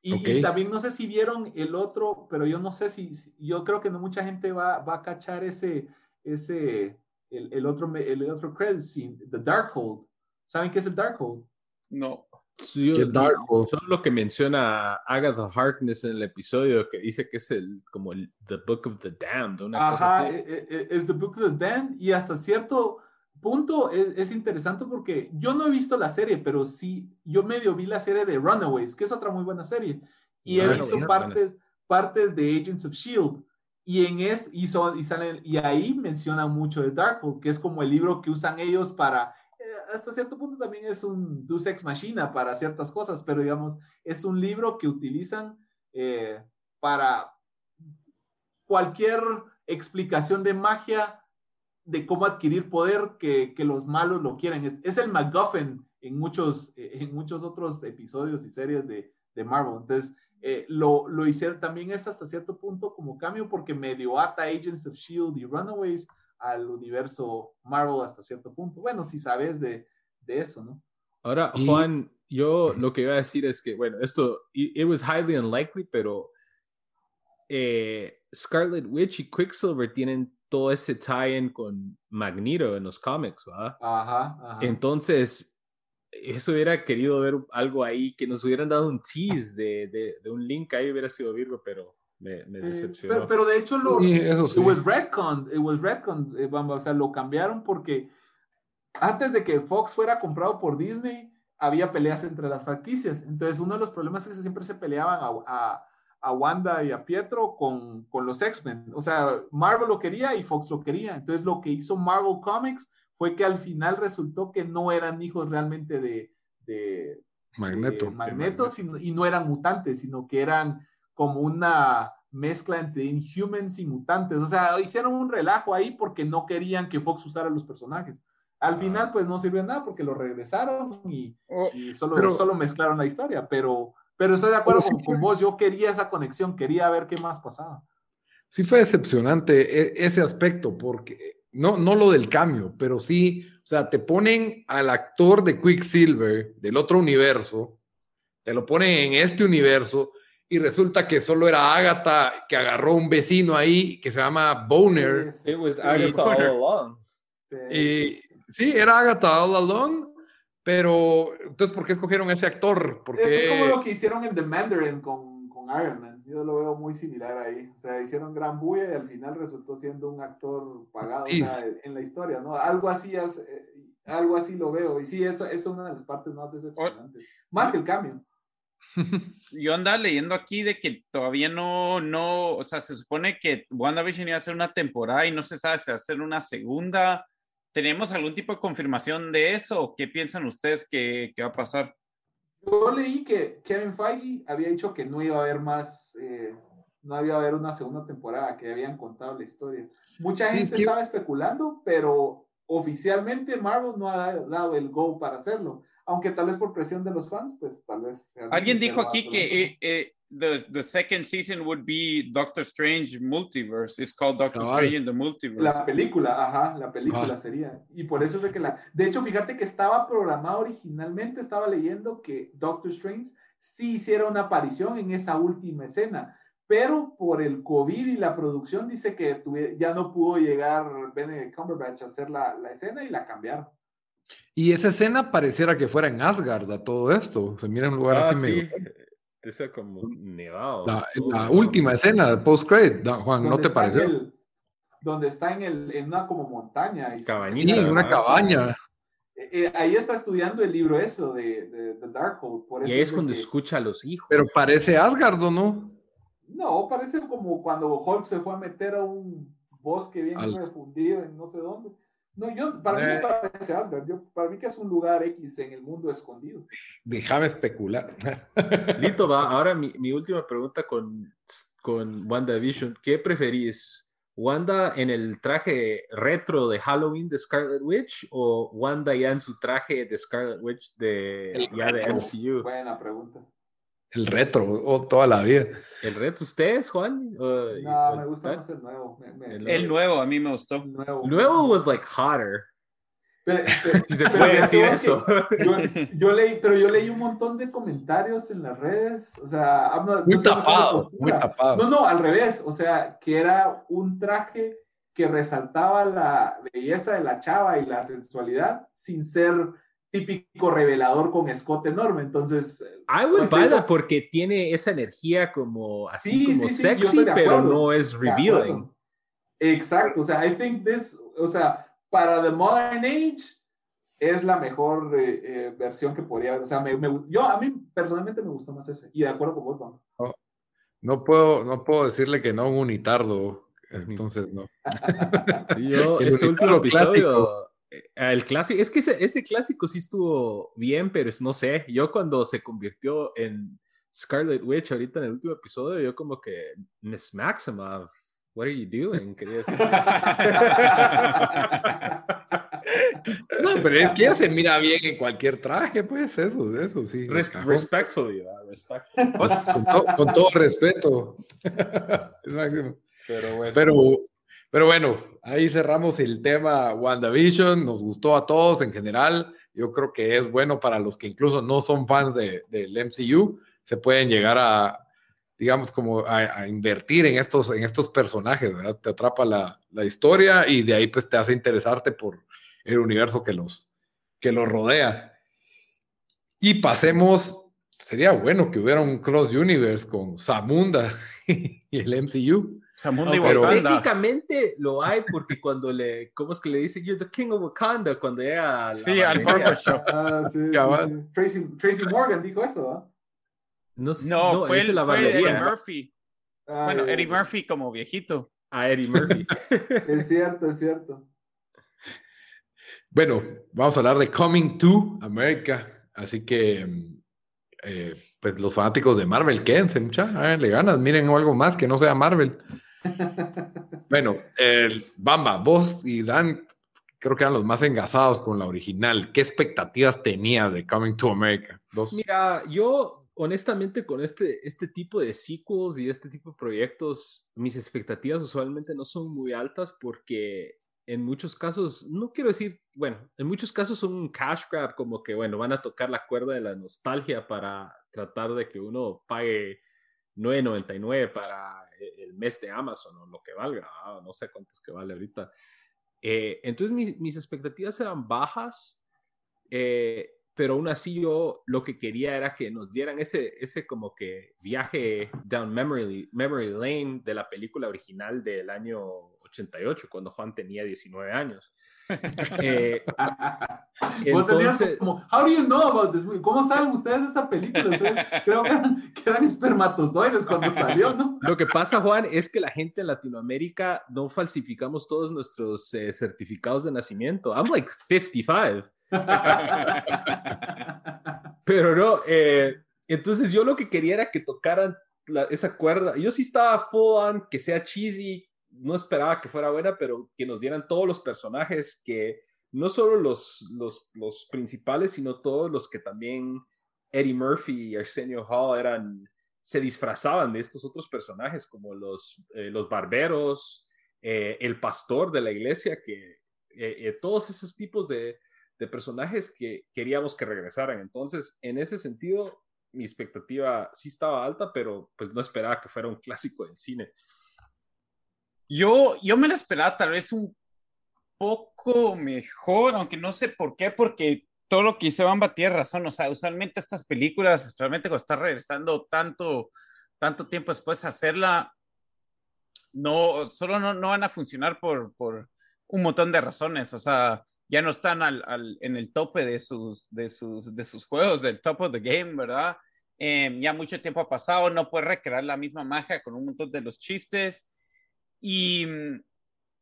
Y, también no sé si vieron el otro, pero yo no sé si, yo creo que no mucha gente va, va a cachar ese, ese, el, el, otro, el otro credit scene, The Darkhold. ¿Saben qué es el Darkhold? No. Sí, Darkhold? Son lo que menciona Agatha Harkness en el episodio que dice que es el como el The Book of the Damned. Una Ajá, e, e, e, es The Book of the Damned y hasta cierto punto es, interesante porque yo no he visto la serie, pero sí, yo medio vi la serie de Runaways, que es otra muy buena serie. Y he visto partes, partes de Agents of Shield. Y en es, y, y, salen, y ahí mencionan mucho de Darkhold, que es como el libro que usan ellos para, eh, hasta cierto punto también es un Deus Ex Machina para ciertas cosas, pero digamos, es un libro que utilizan eh, para cualquier explicación de magia de cómo adquirir poder que, que, los malos lo quieren. Es el MacGuffin en muchos, eh, en muchos otros episodios y series de, de Marvel. Entonces, eh, lo, lo hicieron también es hasta cierto punto como cambio porque medio ata Agents of Shield y Runaways al universo Marvel hasta cierto punto. Bueno, si sabes de, de eso, ¿no? Ahora, Juan, yo lo que iba a decir es que, bueno, esto, it was highly unlikely, pero eh, Scarlet Witch y Quicksilver tienen todo ese tie-in con Magneto en los cómics, ¿verdad? Ajá, Entonces, eso hubiera querido ver algo ahí, que nos hubieran dado un tease de, de, un link ahí, hubiera sido Virgo, pero me, me decepcionó. pero, de hecho, lo, sí, eso sí. it was retcon, it was retcon, eh, o sea, lo cambiaron porque antes de que Fox fuera comprado por Disney, había peleas entre las franquicias. Entonces, uno de los problemas es que siempre se peleaban a, a, Wanda y a Pietro con, con los X-Men. O sea, Marvel lo quería y Fox lo quería. Entonces, lo que hizo Marvel Comics fue que al final resultó que no eran hijos realmente de, de Magneto, Magneto, y no eran mutantes, sino que eran como una mezcla entre Inhumans y mutantes. O sea, hicieron un relajo ahí porque no querían que Fox usara los personajes. Al ah. final, pues no sirvió nada porque lo regresaron y, oh, solo, solo mezclaron la historia, pero, pero estoy de acuerdo con, vos, yo quería esa conexión, quería ver qué más pasaba. Sí fue decepcionante e, ese aspecto, porque no, no lo del cambio, pero sí, o sea, te ponen al actor de Quicksilver del otro universo, te lo ponen en este universo y resulta que solo era Agatha que agarró un vecino ahí que se llama Boner. It was Agatha all along. Y, Sí, era Agatha All Along, pero entonces, ¿por qué escogieron ese actor? Es como lo que hicieron en The Mandarin con, con, Iron Man. Yo lo veo muy similar ahí. O sea, hicieron gran bulla y al final resultó siendo un actor pagado en la historia, ¿no? Algo así es, eh, algo así lo veo. Y sí, eso, es una de las partes más decepcionantes. Más que el cambio. Yo andaba leyendo aquí de que todavía no, no, o sea, se supone que WandaVision iba a ser una temporada y no se sabe si va a ser una segunda ¿Tenemos algún tipo de confirmación de eso? ¿Qué piensan ustedes que, va a pasar? Yo leí que Kevin Feige había dicho que no iba a haber más, eh, no iba a haber una segunda temporada, que habían contado la historia. Mucha gente estaba especulando, pero oficialmente Marvel no ha dado el go para hacerlo. Aunque tal vez por presión de los fans, pues tal vez. Alguien dijo aquí que eh, eh, the the second season would be Doctor Strange Multiverse. It's called Doctor Strange in the Multiverse. La película, ajá, la película sería. Y por eso es que la. De hecho, fíjate que estaba programado originalmente, estaba leyendo que Doctor Strange sí hiciera una aparición en esa última escena, pero por el COVID y la producción dice que ya no pudo llegar Benedict Cumberbatch a hacer la, la escena y la cambiaron. Y esa escena pareciera que fuera en Asgard a todo esto. Se mira en un lugar ah, así medio ese como nevado. La, última escena, post-credit, Juan, ¿no te pareció? donde está en, el, en una como montaña. Y Cabañita. Sí, en una cabaña. Eh, eh, ahí está estudiando el libro eso de, de, de Darkhold. Por eso y es, cuando escucha a los hijos. Pero parece Asgard, ¿o no? No, parece como cuando Hulk se fue a meter a un bosque bien refundido en no sé dónde. No, yo, para mí no eh. parece Asgard. Yo, para mí que es un lugar X en el mundo escondido. Déjame especular. Listo, va. Ahora mi, mi, última pregunta con, con WandaVision. ¿Qué preferís? ¿Wanda en el traje retro de Halloween de Scarlet Witch o Wanda ya en su traje de Scarlet Witch de, ya de MCU? Buena pregunta. El retro, o toda la vida. ¿El retro ustedes, Juan? no, me gusta más el nuevo. el nuevo, a mí me gustó. El nuevo, nuevo was like hotter. si se puede decir eso. Yo, leí, pero yo leí un montón de comentarios en las redes, o sea, muy tapado, muy tapado. No, no, al revés, o sea, que era un traje que resaltaba la belleza de la chava y la sensualidad sin ser típico revelador con escote enorme. Entonces. I would buy that porque tiene esa energía como así como sexy, pero no es revealing. Exacto. O sea, I think this, o sea, para The Modern Age es la mejor eh, eh, versión que podría haber. O sea, me, yo a mí personalmente me gustó más ese. Y de acuerdo con vos, no, no, puedo, no puedo decirle que no un unitardo. Entonces, no. Sí, yo, este último episodio. Eh, el clásico, es que ese, clásico sí estuvo bien, pero no sé, yo cuando se convirtió en Scarlet Witch ahorita en el último episodio, yo como que, Miss Maximoff, what are you doing? Quería decir. no, pero es que ella se mira bien en cualquier traje, pues eso, eso sí. respectfully, con, todo respeto. pero bueno. Pero pero bueno, ahí cerramos el tema WandaVision. Nos gustó a todos en general. Yo creo que es bueno para los que incluso no son fans del MCU. Se pueden llegar a, digamos, como a, invertir en estos, en estos personajes, ¿verdad? Te atrapa la, la, historia y de ahí pues te hace interesarte por el universo que los, que los rodea. Y pasemos, sería bueno que hubiera un cross universe con Samunda y el MCU. Samunda y pero técnicamente lo hay porque cuando le, ¿cómo es que le dicen? You're the king of Wakanda cuando llega a Sí, al barbershop. Ah, sí, sí, Tracy, Tracy, Morgan dijo eso, ¿ah? No, no, fue, el, la fue Eddie Murphy. bueno, Eddie Murphy como viejito. Ah, Eddie Murphy. es cierto, es cierto. Bueno, vamos a hablar de Coming to America. Así que, eh, pues los fanáticos de Marvel, quédense, mucha, le ganas, miren algo más que no sea Marvel. bueno, el Bamba, vos y Dan, creo que eran los más engasados con la original. ¿Qué expectativas tenías de Coming to America? Mira, yo honestamente con este, este tipo de sequels y este tipo de proyectos, mis expectativas usualmente no son muy altas porque en muchos casos, no quiero decir, bueno, en muchos casos son un cash grab, como que, bueno, van a tocar la cuerda de la nostalgia para tratar de que uno pague 9.99 para e, el mes de Amazon o lo que valga, ah, no sé cuántos que vale ahorita. Eh, entonces mis expectativas eran bajas. Eh, pero aún así yo lo que quería era que nos dieran ese, ese como que viaje down memory, memory lane de la película original del año 88, cuando Juan tenía 19 años. eh, entonces, como, how do you know about this ¿Cómo saben ustedes de esta película? creo que eran, espermatozoides cuando salió, ¿no? Lo que pasa, Juan, es que la gente en Latinoamérica no falsificamos todos nuestros eh, certificados de nacimiento. I'm like 55. Pero no, eh, entonces yo lo que quería era que tocaran esa cuerda. Yo sí estaba full on, que sea cheesy, no esperaba que fuera buena, pero que nos dieran todos los personajes, que no solo los, los, los principales, sino todos los que también Eddie Murphy y Arsenio Hall eran, se disfrazaban de estos otros personajes, como los, eh, los barberos, eh, el pastor de la iglesia, que todos esos tipos de, de personajes que queríamos que regresaran. Entonces, en ese sentido, mi expectativa sí estaba alta, pero pues no esperaba que fuera un clásico del cine. Yo, yo me la esperaba tal vez un poco mejor, aunque no sé por qué, porque todo lo que hice Bamba tiene razón. O sea, usualmente estas películas, especialmente cuando está regresando tanto, tanto tiempo después de hacerla, no, solo no, no van a funcionar por, por un montón de razones. O sea, ya no están al, en el tope de sus, de, sus, de sus juegos, del top of the game, ¿verdad? Em, ya mucho tiempo ha pasado, no puede recrear la misma magia con un montón de los chistes. Y,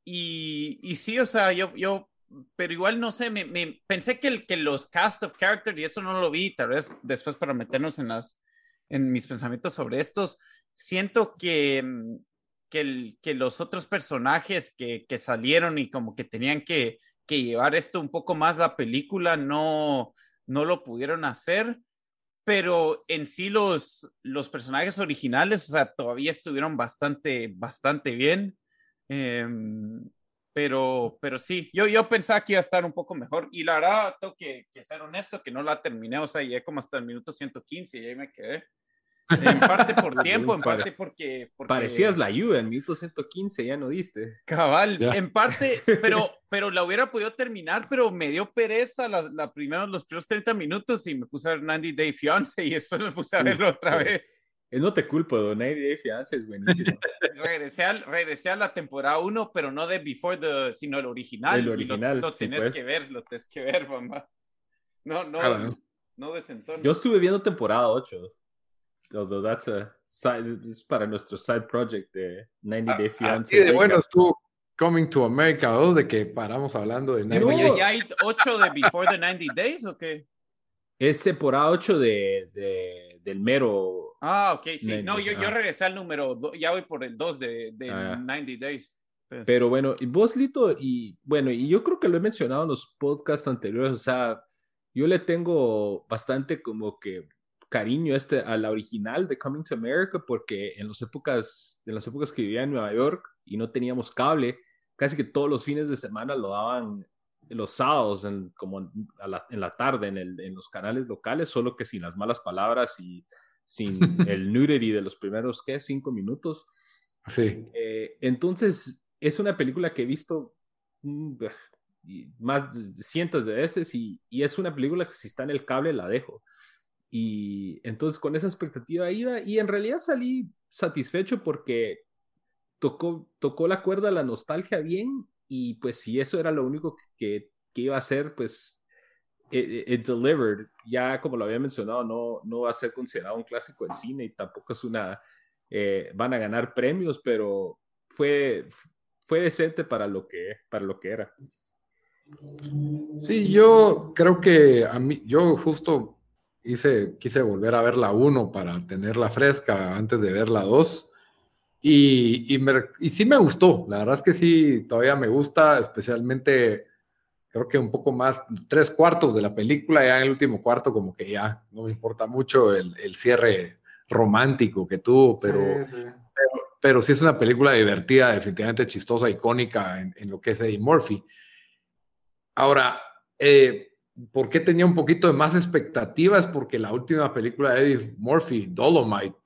y, y sí, o sea, yo, yo, pero igual no sé, me, pensé que, el, que los cast of characters, y eso no lo vi, tal vez después para meternos en, las, en mis pensamientos sobre estos, siento que, que, el, que los otros personajes que, que salieron y como que tenían que que llevar esto un poco más a película no, no lo pudieron hacer, pero en sí los, los personajes originales, o sea, todavía estuvieron bastante, bastante bien. Em, pero, pero sí, yo, yo pensaba que iba a estar un poco mejor y la verdad, tengo que, que ser honesto, que no la terminé, o sea, llegué como hasta el minuto 115 y ahí me quedé. En parte por tiempo, en parte porque, Parecías la ayuda en minuto 115, ya no diste. Cabal, en parte, pero, pero la hubiera podido terminar, pero me dio pereza la, la primera, los primeros 30 minutos y me puse a ver 90 Day Fiance y después me puse a verlo otra vez. No te culpo, 90 Day Fiance es buenísimo. regresé, a, regresé a la temporada 1, pero no de Before the, sino el original. El original. Lo, tienes pues. que ver, lo tienes que ver, mamá. No, no, no. Yo estuve viendo temporada 8 although that's a side, es para nuestro side project de 90 Day Fiancé. Sí, de bueno estuvo Coming to America 2, de que paramos hablando de 90 Days. ¿Ya hay 8 de Before the 90 Days o qué? Es temporada 8 de, de, del mero. Ah, ok, sí. no, yo, yo regresé al número, ya voy por el 2 de, de 90 ah, Days. Pero bueno, y vos, Lito, y bueno, y yo creo que lo he mencionado en los podcasts anteriores, o sea, yo le tengo bastante como que cariño este, a la original de Coming to America porque en, las épocas, en las épocas que vivía en Nueva York y no teníamos cable, casi que todos los fines de semana lo daban los sábados, en, como en la, tarde, en, el, en, los canales locales, solo que sin las malas palabras y sin el nudity de los primeros, ¿qué? Cinco minutos. Sí. Eh, entonces, es una película que he visto mm, más de cientos de veces y, y, es una película que si está en el cable la dejo. Y entonces con esa expectativa iba y en realidad salí satisfecho porque tocó, tocó la cuerda la nostalgia bien y pues si eso era lo único que, que iba a hacer, pues it, delivered. Ya como lo había mencionado, no, no va a ser considerado un clásico del cine y tampoco es una, eh, van a ganar premios, pero fue, fue decente para lo que, para lo que era. Sí, yo creo que a mí, yo justo hice, quise volver a ver la 1 para tenerla fresca antes de ver la 2. Y, y, y, sí me gustó, la verdad es que sí, todavía me gusta, especialmente creo que un poco más, tres cuartos de la película, ya en el último cuarto como que ya no me importa mucho el, el cierre romántico que tuvo, pero sí, Pero, sí es una película divertida, definitivamente chistosa, icónica en, en lo que es Eddie Murphy. Ahora, eh, ¿por qué tenía un poquito de más expectativas? Porque la última película de Eddie Murphy, Dolomite,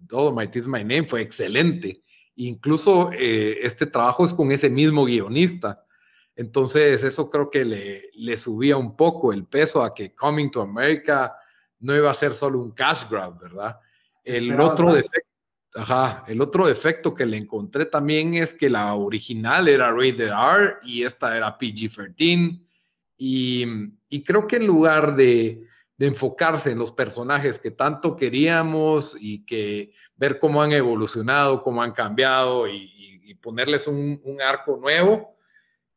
Dolomite is My Name, fue excelente. Incluso eh, este trabajo es con ese mismo guionista. Entonces, eso creo que le, le, subía un poco el peso a que Coming to America no iba a ser solo un cash grab, ¿verdad? El otro, defecto, ajá, el otro defecto que le encontré también es que la original era rated R y esta era PG-13. Y, creo que en lugar de, enfocarse en los personajes que tanto queríamos y que ver cómo han evolucionado, cómo han cambiado y, ponerles un, arco nuevo,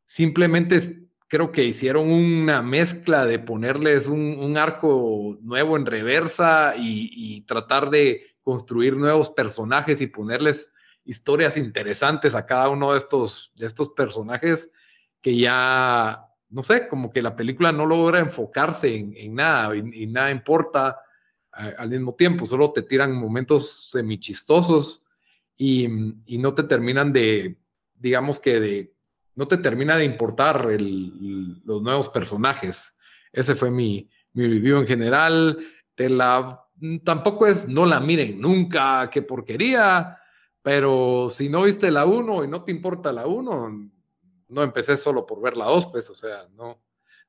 simplemente creo que hicieron una mezcla de ponerles un, un arco nuevo en reversa y, y, tratar de construir nuevos personajes y ponerles historias interesantes a cada uno de estos, de estos personajes que ya, no sé, como que la película no logra enfocarse en, en nada y, y, nada importa al mismo tiempo, solo te tiran momentos semichistosos y, y no te terminan de, digamos que de no te termina de importar el, los nuevos personajes. Ese fue mi, mi review en general. Te la, tampoco es no la miren nunca, qué porquería, pero si no viste la 1 y no te importa la 1, no empecé solo por ver la 2, pues, o sea, no,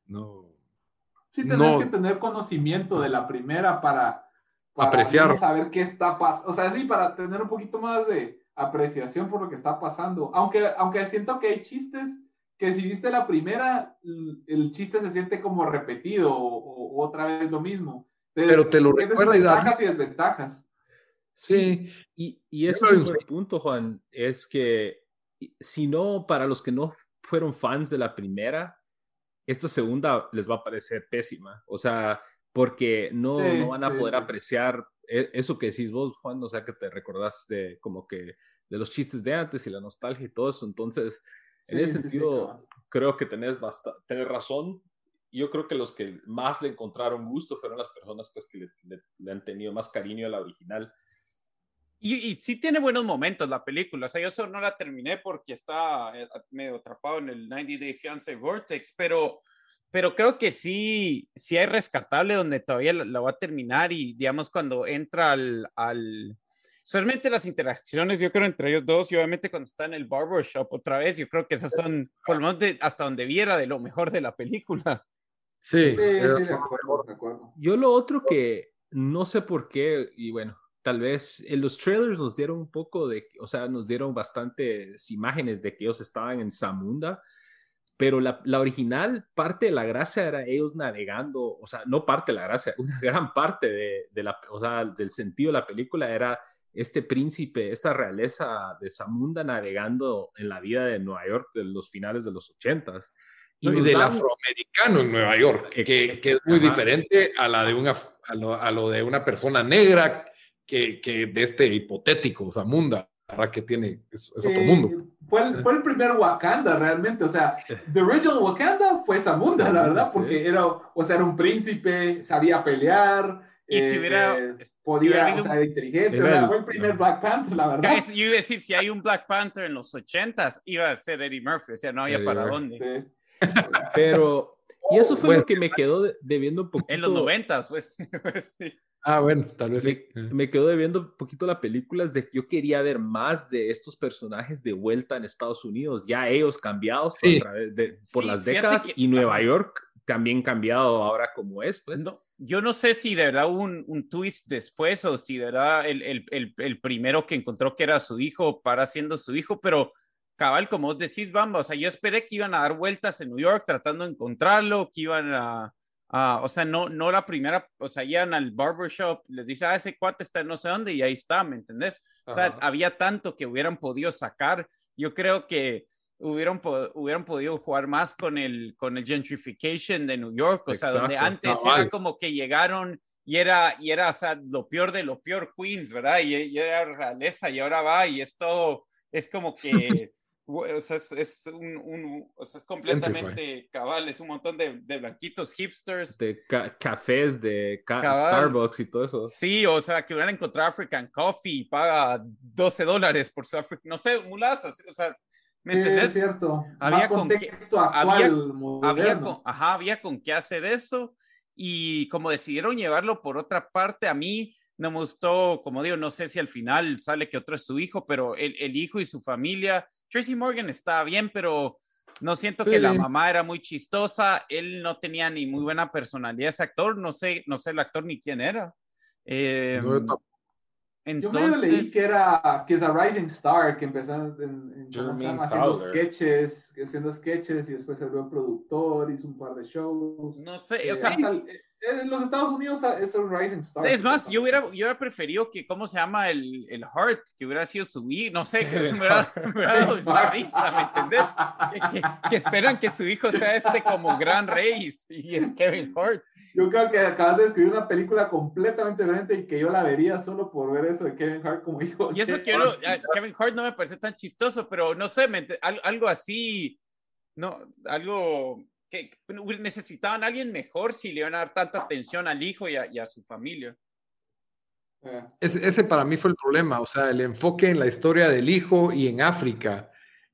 no. Sí, tenés que tener conocimiento de la primera para, para apreciar. Saber qué está pasando. O sea, sí, para tener un poquito más de, apreciación por lo que está pasando. Aunque, aunque siento que hay chistes que si viste la primera, el chiste se siente como repetido o, otra vez lo mismo. Pero te lo recuerda y da. Ventajas y desventajas. Sí, y, y ese es el punto, Juan, es que si no, para los que no fueron fans de la primera, esta segunda les va a parecer pésima. O sea, porque no, no van a poder sí. apreciar e, eso que decís vos, Juan, o sea, que te recordás de como que de los chistes de antes y la nostalgia y todo eso. Entonces, en ese sentido, creo que tenés, tenés razón. Yo creo que los que más le encontraron gusto fueron las personas pues, que le, le, le han tenido más cariño a la original. Y, y, sí tiene buenos momentos la película. O sea, yo solo no la terminé porque está eh, medio atrapado en el 90 Day Fiance Vortex, pero pero creo que sí, sí hay rescatable donde todavía la, la va a terminar y digamos cuando entra al, al, solamente las interacciones, yo creo, entre ellos dos y obviamente cuando está en el barbershop otra vez, yo creo que esas son, por lo menos de, hasta donde viera, de lo mejor de la película. Sí, sí, sí de acuerdo, de acuerdo. Yo lo otro que no sé por qué, y bueno, tal vez en los trailers nos dieron un poco de, o sea, nos dieron bastantes imágenes de que ellos estaban en Zamunda pero la, la, original parte de la gracia era ellos navegando, o sea, no parte de la gracia, una gran parte de, de la, o sea, del sentido de la película era este príncipe, esta realeza de Zamunda navegando en la vida de Nueva York de los finales de los ochentas. Y, y del afroamericano en Nueva York, que, que es muy Ajá. diferente a, la de una, a lo, a, lo, de una persona negra que, que de este hipotético Zamunda que tiene, es, es otro mundo. Eh, fue, el, fue el primer Wakanda realmente, o sea, The Original Wakanda fue Zamunda, la verdad, porque sí. era, o sea, era un príncipe, sabía pelear, y si hubiera, eh, podía, si hubiera o sea, inteligente, era o sea, fue el primer Black Panther, la verdad. Yo iba a decir, si hay un Black Panther en los ochentas, iba a ser Eddie Murphy, o sea, no había Eddie para Murphy. dónde. Sí. Pero, y eso fue pues, lo que me quedó debiendo un poquito. En los noventas, pues. sí. Ah, bueno, tal vez. Me, me quedo debiendo un poquito la película, es de que yo quería ver más de estos personajes de vuelta en Estados Unidos, ya ellos cambiados por, las décadas y Nueva York también cambiado ahora como es, pues. No, yo no sé si de verdad un, un twist después o si de verdad el, el, el, primero que encontró que era su hijo para siendo su hijo, pero cabal, como vos decís, vamos, o sea, yo esperé que iban a dar vueltas en New York tratando de encontrarlo, que iban a Ah, o sea, no, no la primera, o sea, iban al barbershop, les dice, ah, ese cuate está no sé dónde y ahí está, ¿me entendés? O sea, había tanto que hubieran podido sacar. Yo creo que hubieran, hubieran podido jugar más con el, con el gentrification de New York, o sea, donde antes era como que llegaron y era, y era, o sea, lo peor de lo peor Queens, ¿verdad? Y, y era realeza y ahora va y es todo, es como que o sea, es, un, un, o sea, es completamente cabal, es un montón de, de blanquitos hipsters. De cafés, de Starbucks y todo eso. Sí, o sea, que hubieran encontrado African Coffee y paga 12 dólares por su African, no sé, mulazas, o sea, ¿me entendés? es cierto. Había con contexto qué, había, había, con, ajá, había con qué hacer eso y como decidieron llevarlo por otra parte, a mí no me gustó, como digo, no sé si al final sale que otro es su hijo, pero el, el hijo y su familia, Tracy Morgan está bien, pero no siento que la mamá era muy chistosa, él no tenía ni muy buena personalidad, ese actor, no sé, no sé el actor ni quién era. Eh, entonces, Yo me leí que era que es a rising star que empezó en, haciendo sketches, haciendo sketches y después se volvió productor, hizo un par de shows. No sé, o sea, en los Estados Unidos es un rising star. Es más, yo hubiera, yo hubiera preferido que, ¿cómo se llama? El, el Heart, que hubiera sido su hijo, no sé, que eso me hubiera, dado una risa, ¿me entendés? Que, que, esperan que su hijo sea este como gran rey y es Kevin Hart. Yo creo que acabas de escribir una película completamente diferente y que yo la vería solo por ver eso de Kevin Hart como hijo. Y eso que Kevin Hart no me parece tan chistoso, pero no sé, algo así, no, algo que necesitaban a alguien mejor si le iban a dar tanta atención al hijo y a, su familia. Ese, para mí fue el problema, o sea, el enfoque en la historia del hijo y en África.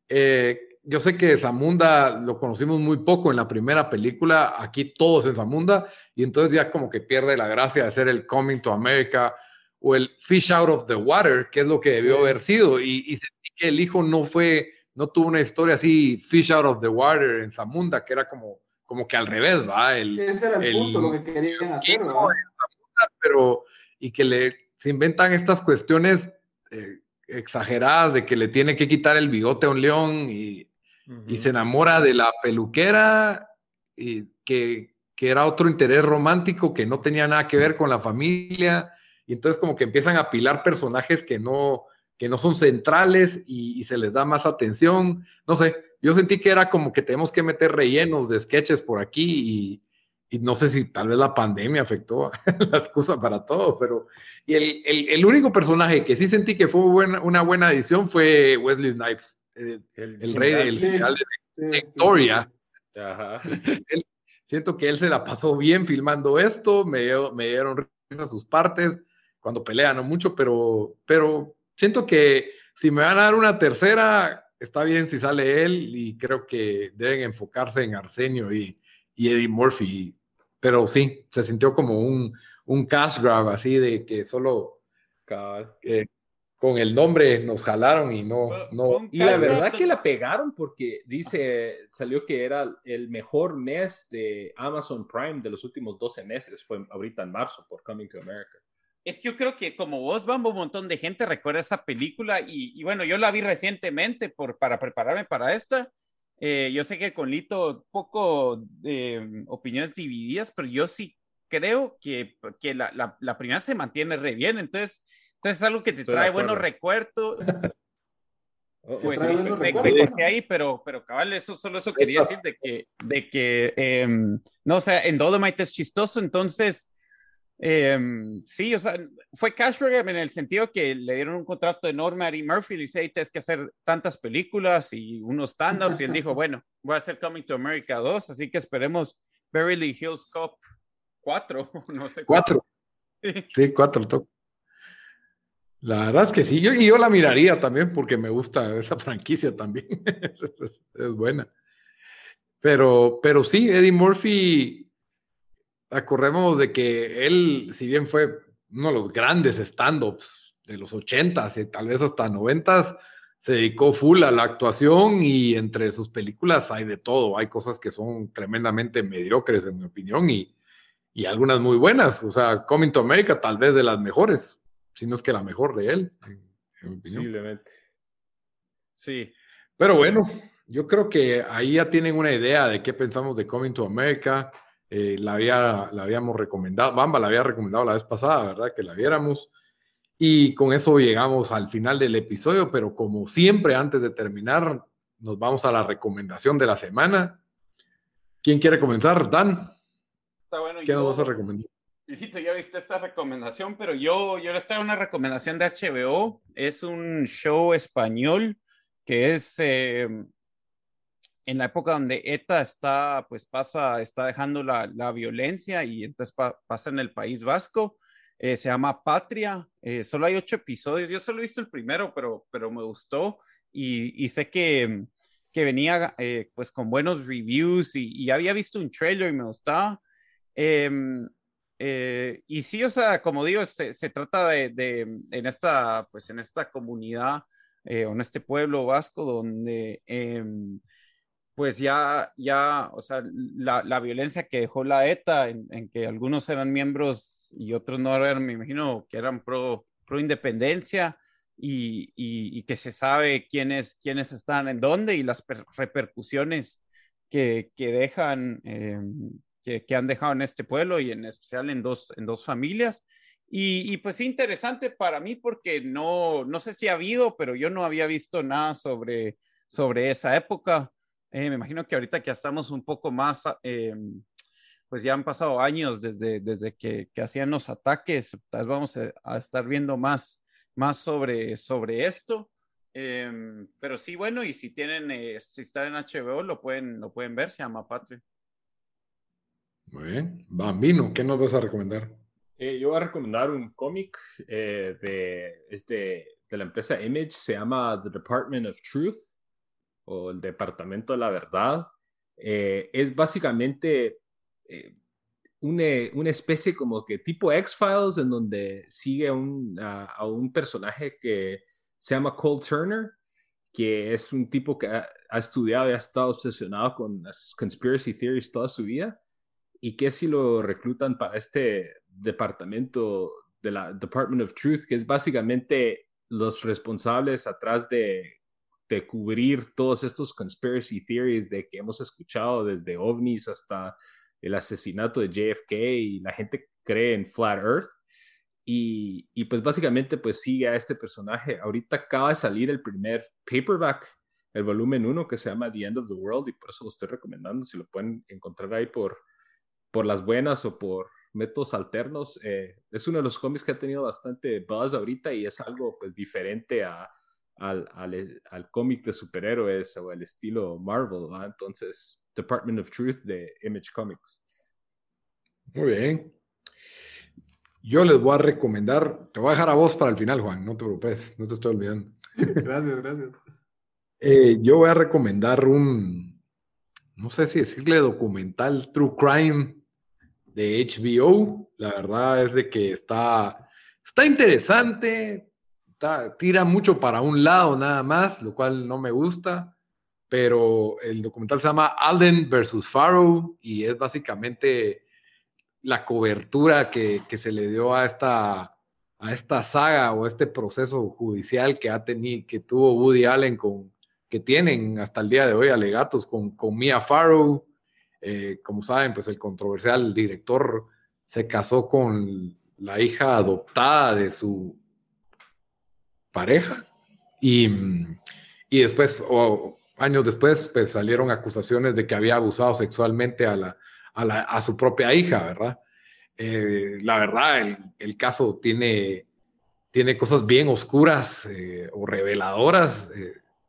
Eh, yo sé que Zamunda lo conocimos muy poco en la primera película, aquí todos en Zamunda, y entonces ya como que pierde la gracia de ser el Coming to America o el Fish Out of the Water, que es lo que debió haber sido, y, y sentí que el hijo no fue, no tuvo una historia así, Fish Out of the Water en Zamunda, que era como, como que al revés, ¿va? El, Ese era el, punto, lo que querían hacer, ¿verdad? pero, y que le, se inventan estas cuestiones eh, exageradas de que le tiene que quitar el bigote a un león y y se enamora de la peluquera, y que, que, era otro interés romántico que no tenía nada que ver con la familia, y entonces como que empiezan a pilar personajes que no, que no son centrales y, se les da más atención, no sé, yo sentí que era como que tenemos que meter rellenos de sketches por aquí y, no sé si tal vez la pandemia afectó la excusa para todo, pero y el, el, único personaje que sí sentí que fue una buena edición fue Wesley Snipes. Eh, el, rey del general de Victoria. siento que él se la pasó bien filmando esto, me, me dieron risa sus partes, cuando pelean, no mucho, pero, pero siento que si me van a dar una tercera, está bien si sale él y creo que deben enfocarse en Arsenio y, y Eddie Murphy. Pero sí, se sintió como un, un cash grab así de que solo con el nombre nos jalaron y no. no. Y la verdad que la pegaron porque dice, salió que era el mejor mes de Amazon Prime de los últimos 12 meses, fue ahorita en marzo por Coming to America. Es que yo creo que como vos, vamos, un montón de gente recuerda esa película y, bueno, yo la vi recientemente por, para prepararme para esta. Eh, yo sé que con Lito poco eh, opiniones divididas, pero yo sí creo que, que la, la, la primera se mantiene re bien. Entonces, entonces es algo que te trae buenos recuerdos. Pues sí, me, corté ahí, pero, pero cabal, eso, solo eso quería decir de que, de que em, no, o sea, en Dolomite es chistoso, entonces, em, sí, o sea, fue cash program en el sentido que le dieron un contrato enorme a Eddie Murphy, y dice, tienes que hacer tantas películas y unos stand-ups, y él dijo, bueno, voy a hacer Coming to America 2, así que esperemos Beverly Hills Cop 4, no sé. 4. Sí, 4, la verdad es que sí, yo, y yo la miraría también porque me gusta esa franquicia también. es, buena. Pero, pero sí, Eddie Murphy, acordemos de que él, si bien fue uno de los grandes stand-ups de los 80s y tal vez hasta 90s, se dedicó full a la actuación y entre sus películas hay de todo. Hay cosas que son tremendamente mediocres, en mi opinión, y, y algunas muy buenas. O sea, Coming to America tal vez de las mejores, si no es que la mejor de él, en, mi opinión. Sí. Pero bueno, yo creo que ahí ya tienen una idea de qué pensamos de Coming to America. Eh, la, había, la habíamos recomendado, Bamba la había recomendado la vez pasada, ¿verdad? Que la viéramos. Y con eso llegamos al final del episodio, pero como siempre, antes de terminar, nos vamos a la recomendación de la semana. ¿Quién quiere comenzar? Dan. Está bueno, ¿Qué nos vas a recomendar? Hijito, ya viste esta recomendación, pero yo, yo les traigo una recomendación de HBO. Es un show español que es eh, en la época donde ETA está, pues pasa, está dejando la, la violencia y entonces pasa en el País Vasco. Eh, se llama Patria, eh, solo hay ocho episodios, yo solo he visto el primero, pero, pero me gustó y, y sé que, que venía eh, pues con buenos reviews y, y, había visto un trailer y me gustaba. Em, y sí, o sea, como digo, se, se trata de, de, en, esta, pues en esta comunidad o en este pueblo vasco donde em, pues ya, ya, o sea, la, la violencia que dejó la ETA, en, en, que algunos eran miembros y otros no eran, me imagino que eran pro, pro independencia y, y, y, que se sabe quiénes, quiénes están en dónde y las repercusiones que, que dejan, eh, que, que, han dejado en este pueblo y en especial en dos, en dos familias. Y, y, pues interesante para mí porque no, no sé si ha habido, pero yo no había visto nada sobre, sobre esa época. Eh, me imagino que ahorita que ya estamos un poco más, eh, pues ya han pasado años desde, desde que, que hacían los ataques, tal vez vamos a, a, estar viendo más, más sobre, sobre esto. Eh, pero sí, bueno, y si tienen, eh, si están en HBO, lo pueden, lo pueden ver, se llama Patria. Muy bien. Bambino, ¿qué nos vas a recomendar? Eh, yo voy a recomendar un cómic eh, de, es de, la empresa Image, se llama The Department of Truth o el Departamento de la Verdad, eh, es básicamente una, una, especie como que tipo X-Files en donde sigue un, a un, personaje que se llama Cole Turner, que es un tipo que ha, ha, estudiado y ha estado obsesionado con las conspiracy theories toda su vida, y que si lo reclutan para este departamento de la Department of Truth, que es básicamente los responsables atrás de de cubrir todos estos conspiracy theories de que hemos escuchado desde ovnis hasta el asesinato de JFK y la gente cree en Flat Earth. Y, y, pues básicamente pues sigue a este personaje. Ahorita acaba de salir el primer paperback, el volumen 1 que se llama The End of the World y por eso lo estoy recomendando. Si lo pueden encontrar ahí por, por las buenas o por métodos alternos. Eh, es uno de los cómics que ha tenido bastante buzz ahorita y es algo pues diferente a, al, al, al cómic de superhéroes o el estilo Marvel, ¿va? Entonces, Department of Truth de Image Comics. Muy bien. Yo les voy a recomendar, te voy a dejar a vos para el final, Juan, no te preocupes, no te estoy olvidando. Gracias, gracias. Eh, yo voy a recomendar un, no sé si decirle documental True Crime HBO. La verdad es de que está, está interesante, tira mucho para un lado nada más, lo cual no me gusta, pero el documental se llama Alden versus Farrow y es básicamente la cobertura que, se le dio a esta, a esta saga o este proceso judicial que, ha tenido, que tuvo Woody Allen con, que tienen hasta el día de hoy alegatos con, con Mia Farrow. Eh, como saben, pues el controversial director se casó con la hija adoptada de su pareja. Y, y después, o años después, pues salieron acusaciones de que había abusado sexualmente a, la, a, su propia hija, ¿verdad? Eh, la verdad, el, el, caso tiene, tiene cosas bien oscuras eh, o reveladoras.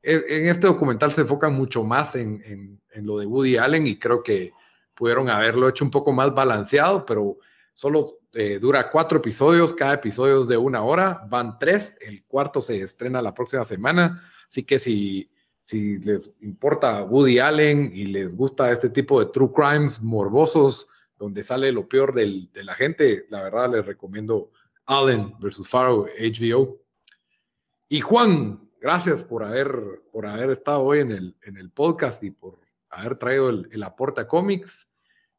En este documental se enfoca mucho más en, lo de Woody Allen y creo que pudieron haberlo hecho un poco más balanceado, pero solo eh, dura cuatro episodios, cada episodio es de una hora, van tres, el cuarto se estrena la próxima semana, así que si, les importa Woody Allen y les gusta este tipo de true crimes morbosos, donde sale lo peor de la gente, la verdad les recomiendo Allen versus Farrow, HBO. Y Juan, gracias por haber, por haber estado hoy en el, en el podcast y por haber traído el, el aporte a cómics.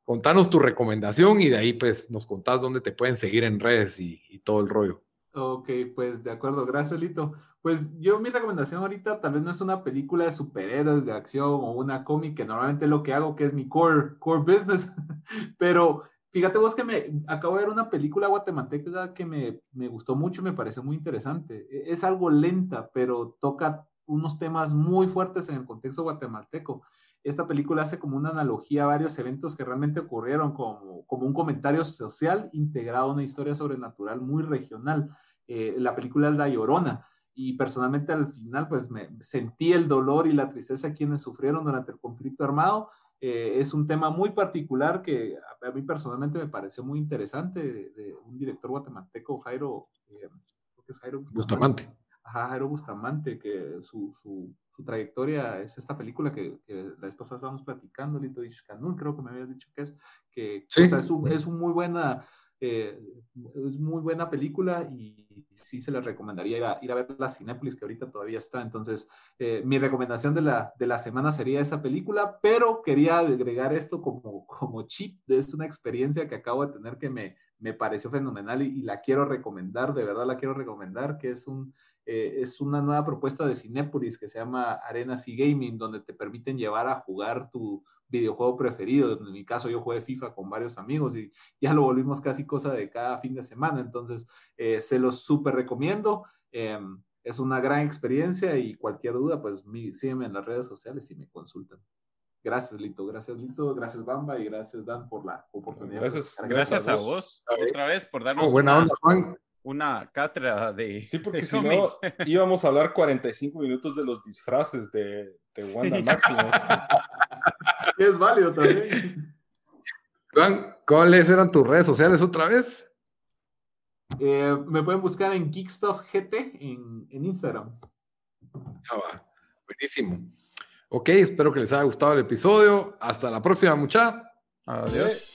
Contanos tu recomendación y de ahí pues nos contás dónde te pueden seguir en redes y, y todo el rollo. Ok, pues de acuerdo, gracias Lito. Pues yo mi recomendación ahorita tal vez no es una película de superhéroes de acción o una cómic, que normalmente es lo que hago, que es mi core, core business, pero fíjate vos que me acabo de ver una película guatemalteca que me, me gustó mucho y me pareció muy interesante. E, es algo lenta, pero toca unos temas muy fuertes en el contexto guatemalteco. Esta película hace como una analogía a varios eventos que realmente ocurrieron como, como un comentario social integrado a una historia sobrenatural muy regional. Eh, la película es La Llorona y personalmente al final pues me sentí el dolor y la tristeza de quienes sufrieron durante el conflicto armado. Eh, es un tema muy particular que a, mí personalmente me pareció muy interesante de, un director guatemalteco, Jairo, eh, creo que es Jairo Bustamante. Ajá, Jairo Bustamante, que su, su, su trayectoria es esta película que, la vez pasada estábamos platicando, Lito Ishkanul, creo que me habías dicho que es, que o sea, es, un, es un muy buena eh, es muy buena película y sí se les recomendaría ir a, ir a ver la Cinépolis, que ahorita todavía está. Entonces, eh, mi recomendación de la, de la semana sería esa película, pero quería agregar esto como, como cheat. Es una experiencia que acabo de tener que me, me pareció fenomenal y, y la quiero recomendar, de verdad la quiero recomendar, que es un, eh, es una nueva propuesta de Cinépolis que se llama Arenas y Gaming, donde te permiten llevar a jugar tu videojuego preferido. En mi caso, yo jugué FIFA con varios amigos y ya lo volvimos casi cosa de cada fin de semana. Entonces, eh, se los súper recomiendo. Em, es una gran experiencia y cualquier duda, pues sígueme en las redes sociales y me consultan. Gracias, Lito. Gracias, Lito. Gracias, Bamba. Y gracias, Dan, por la oportunidad. Gracias, gracias, a, vos. otra vez por darnos. Oh, buena onda, Juan una cátedra de. Sí, porque si no íbamos a hablar 45 minutos de los disfraces de, de Wanda Máximo. es válido también. Juan, ¿cuáles eran tus redes sociales otra vez? Eh, me pueden buscar en Geekstuff GT en, en Instagram. Ah, buenísimo. Ok, espero que les haya gustado el episodio. Hasta la próxima, mucha. Adiós.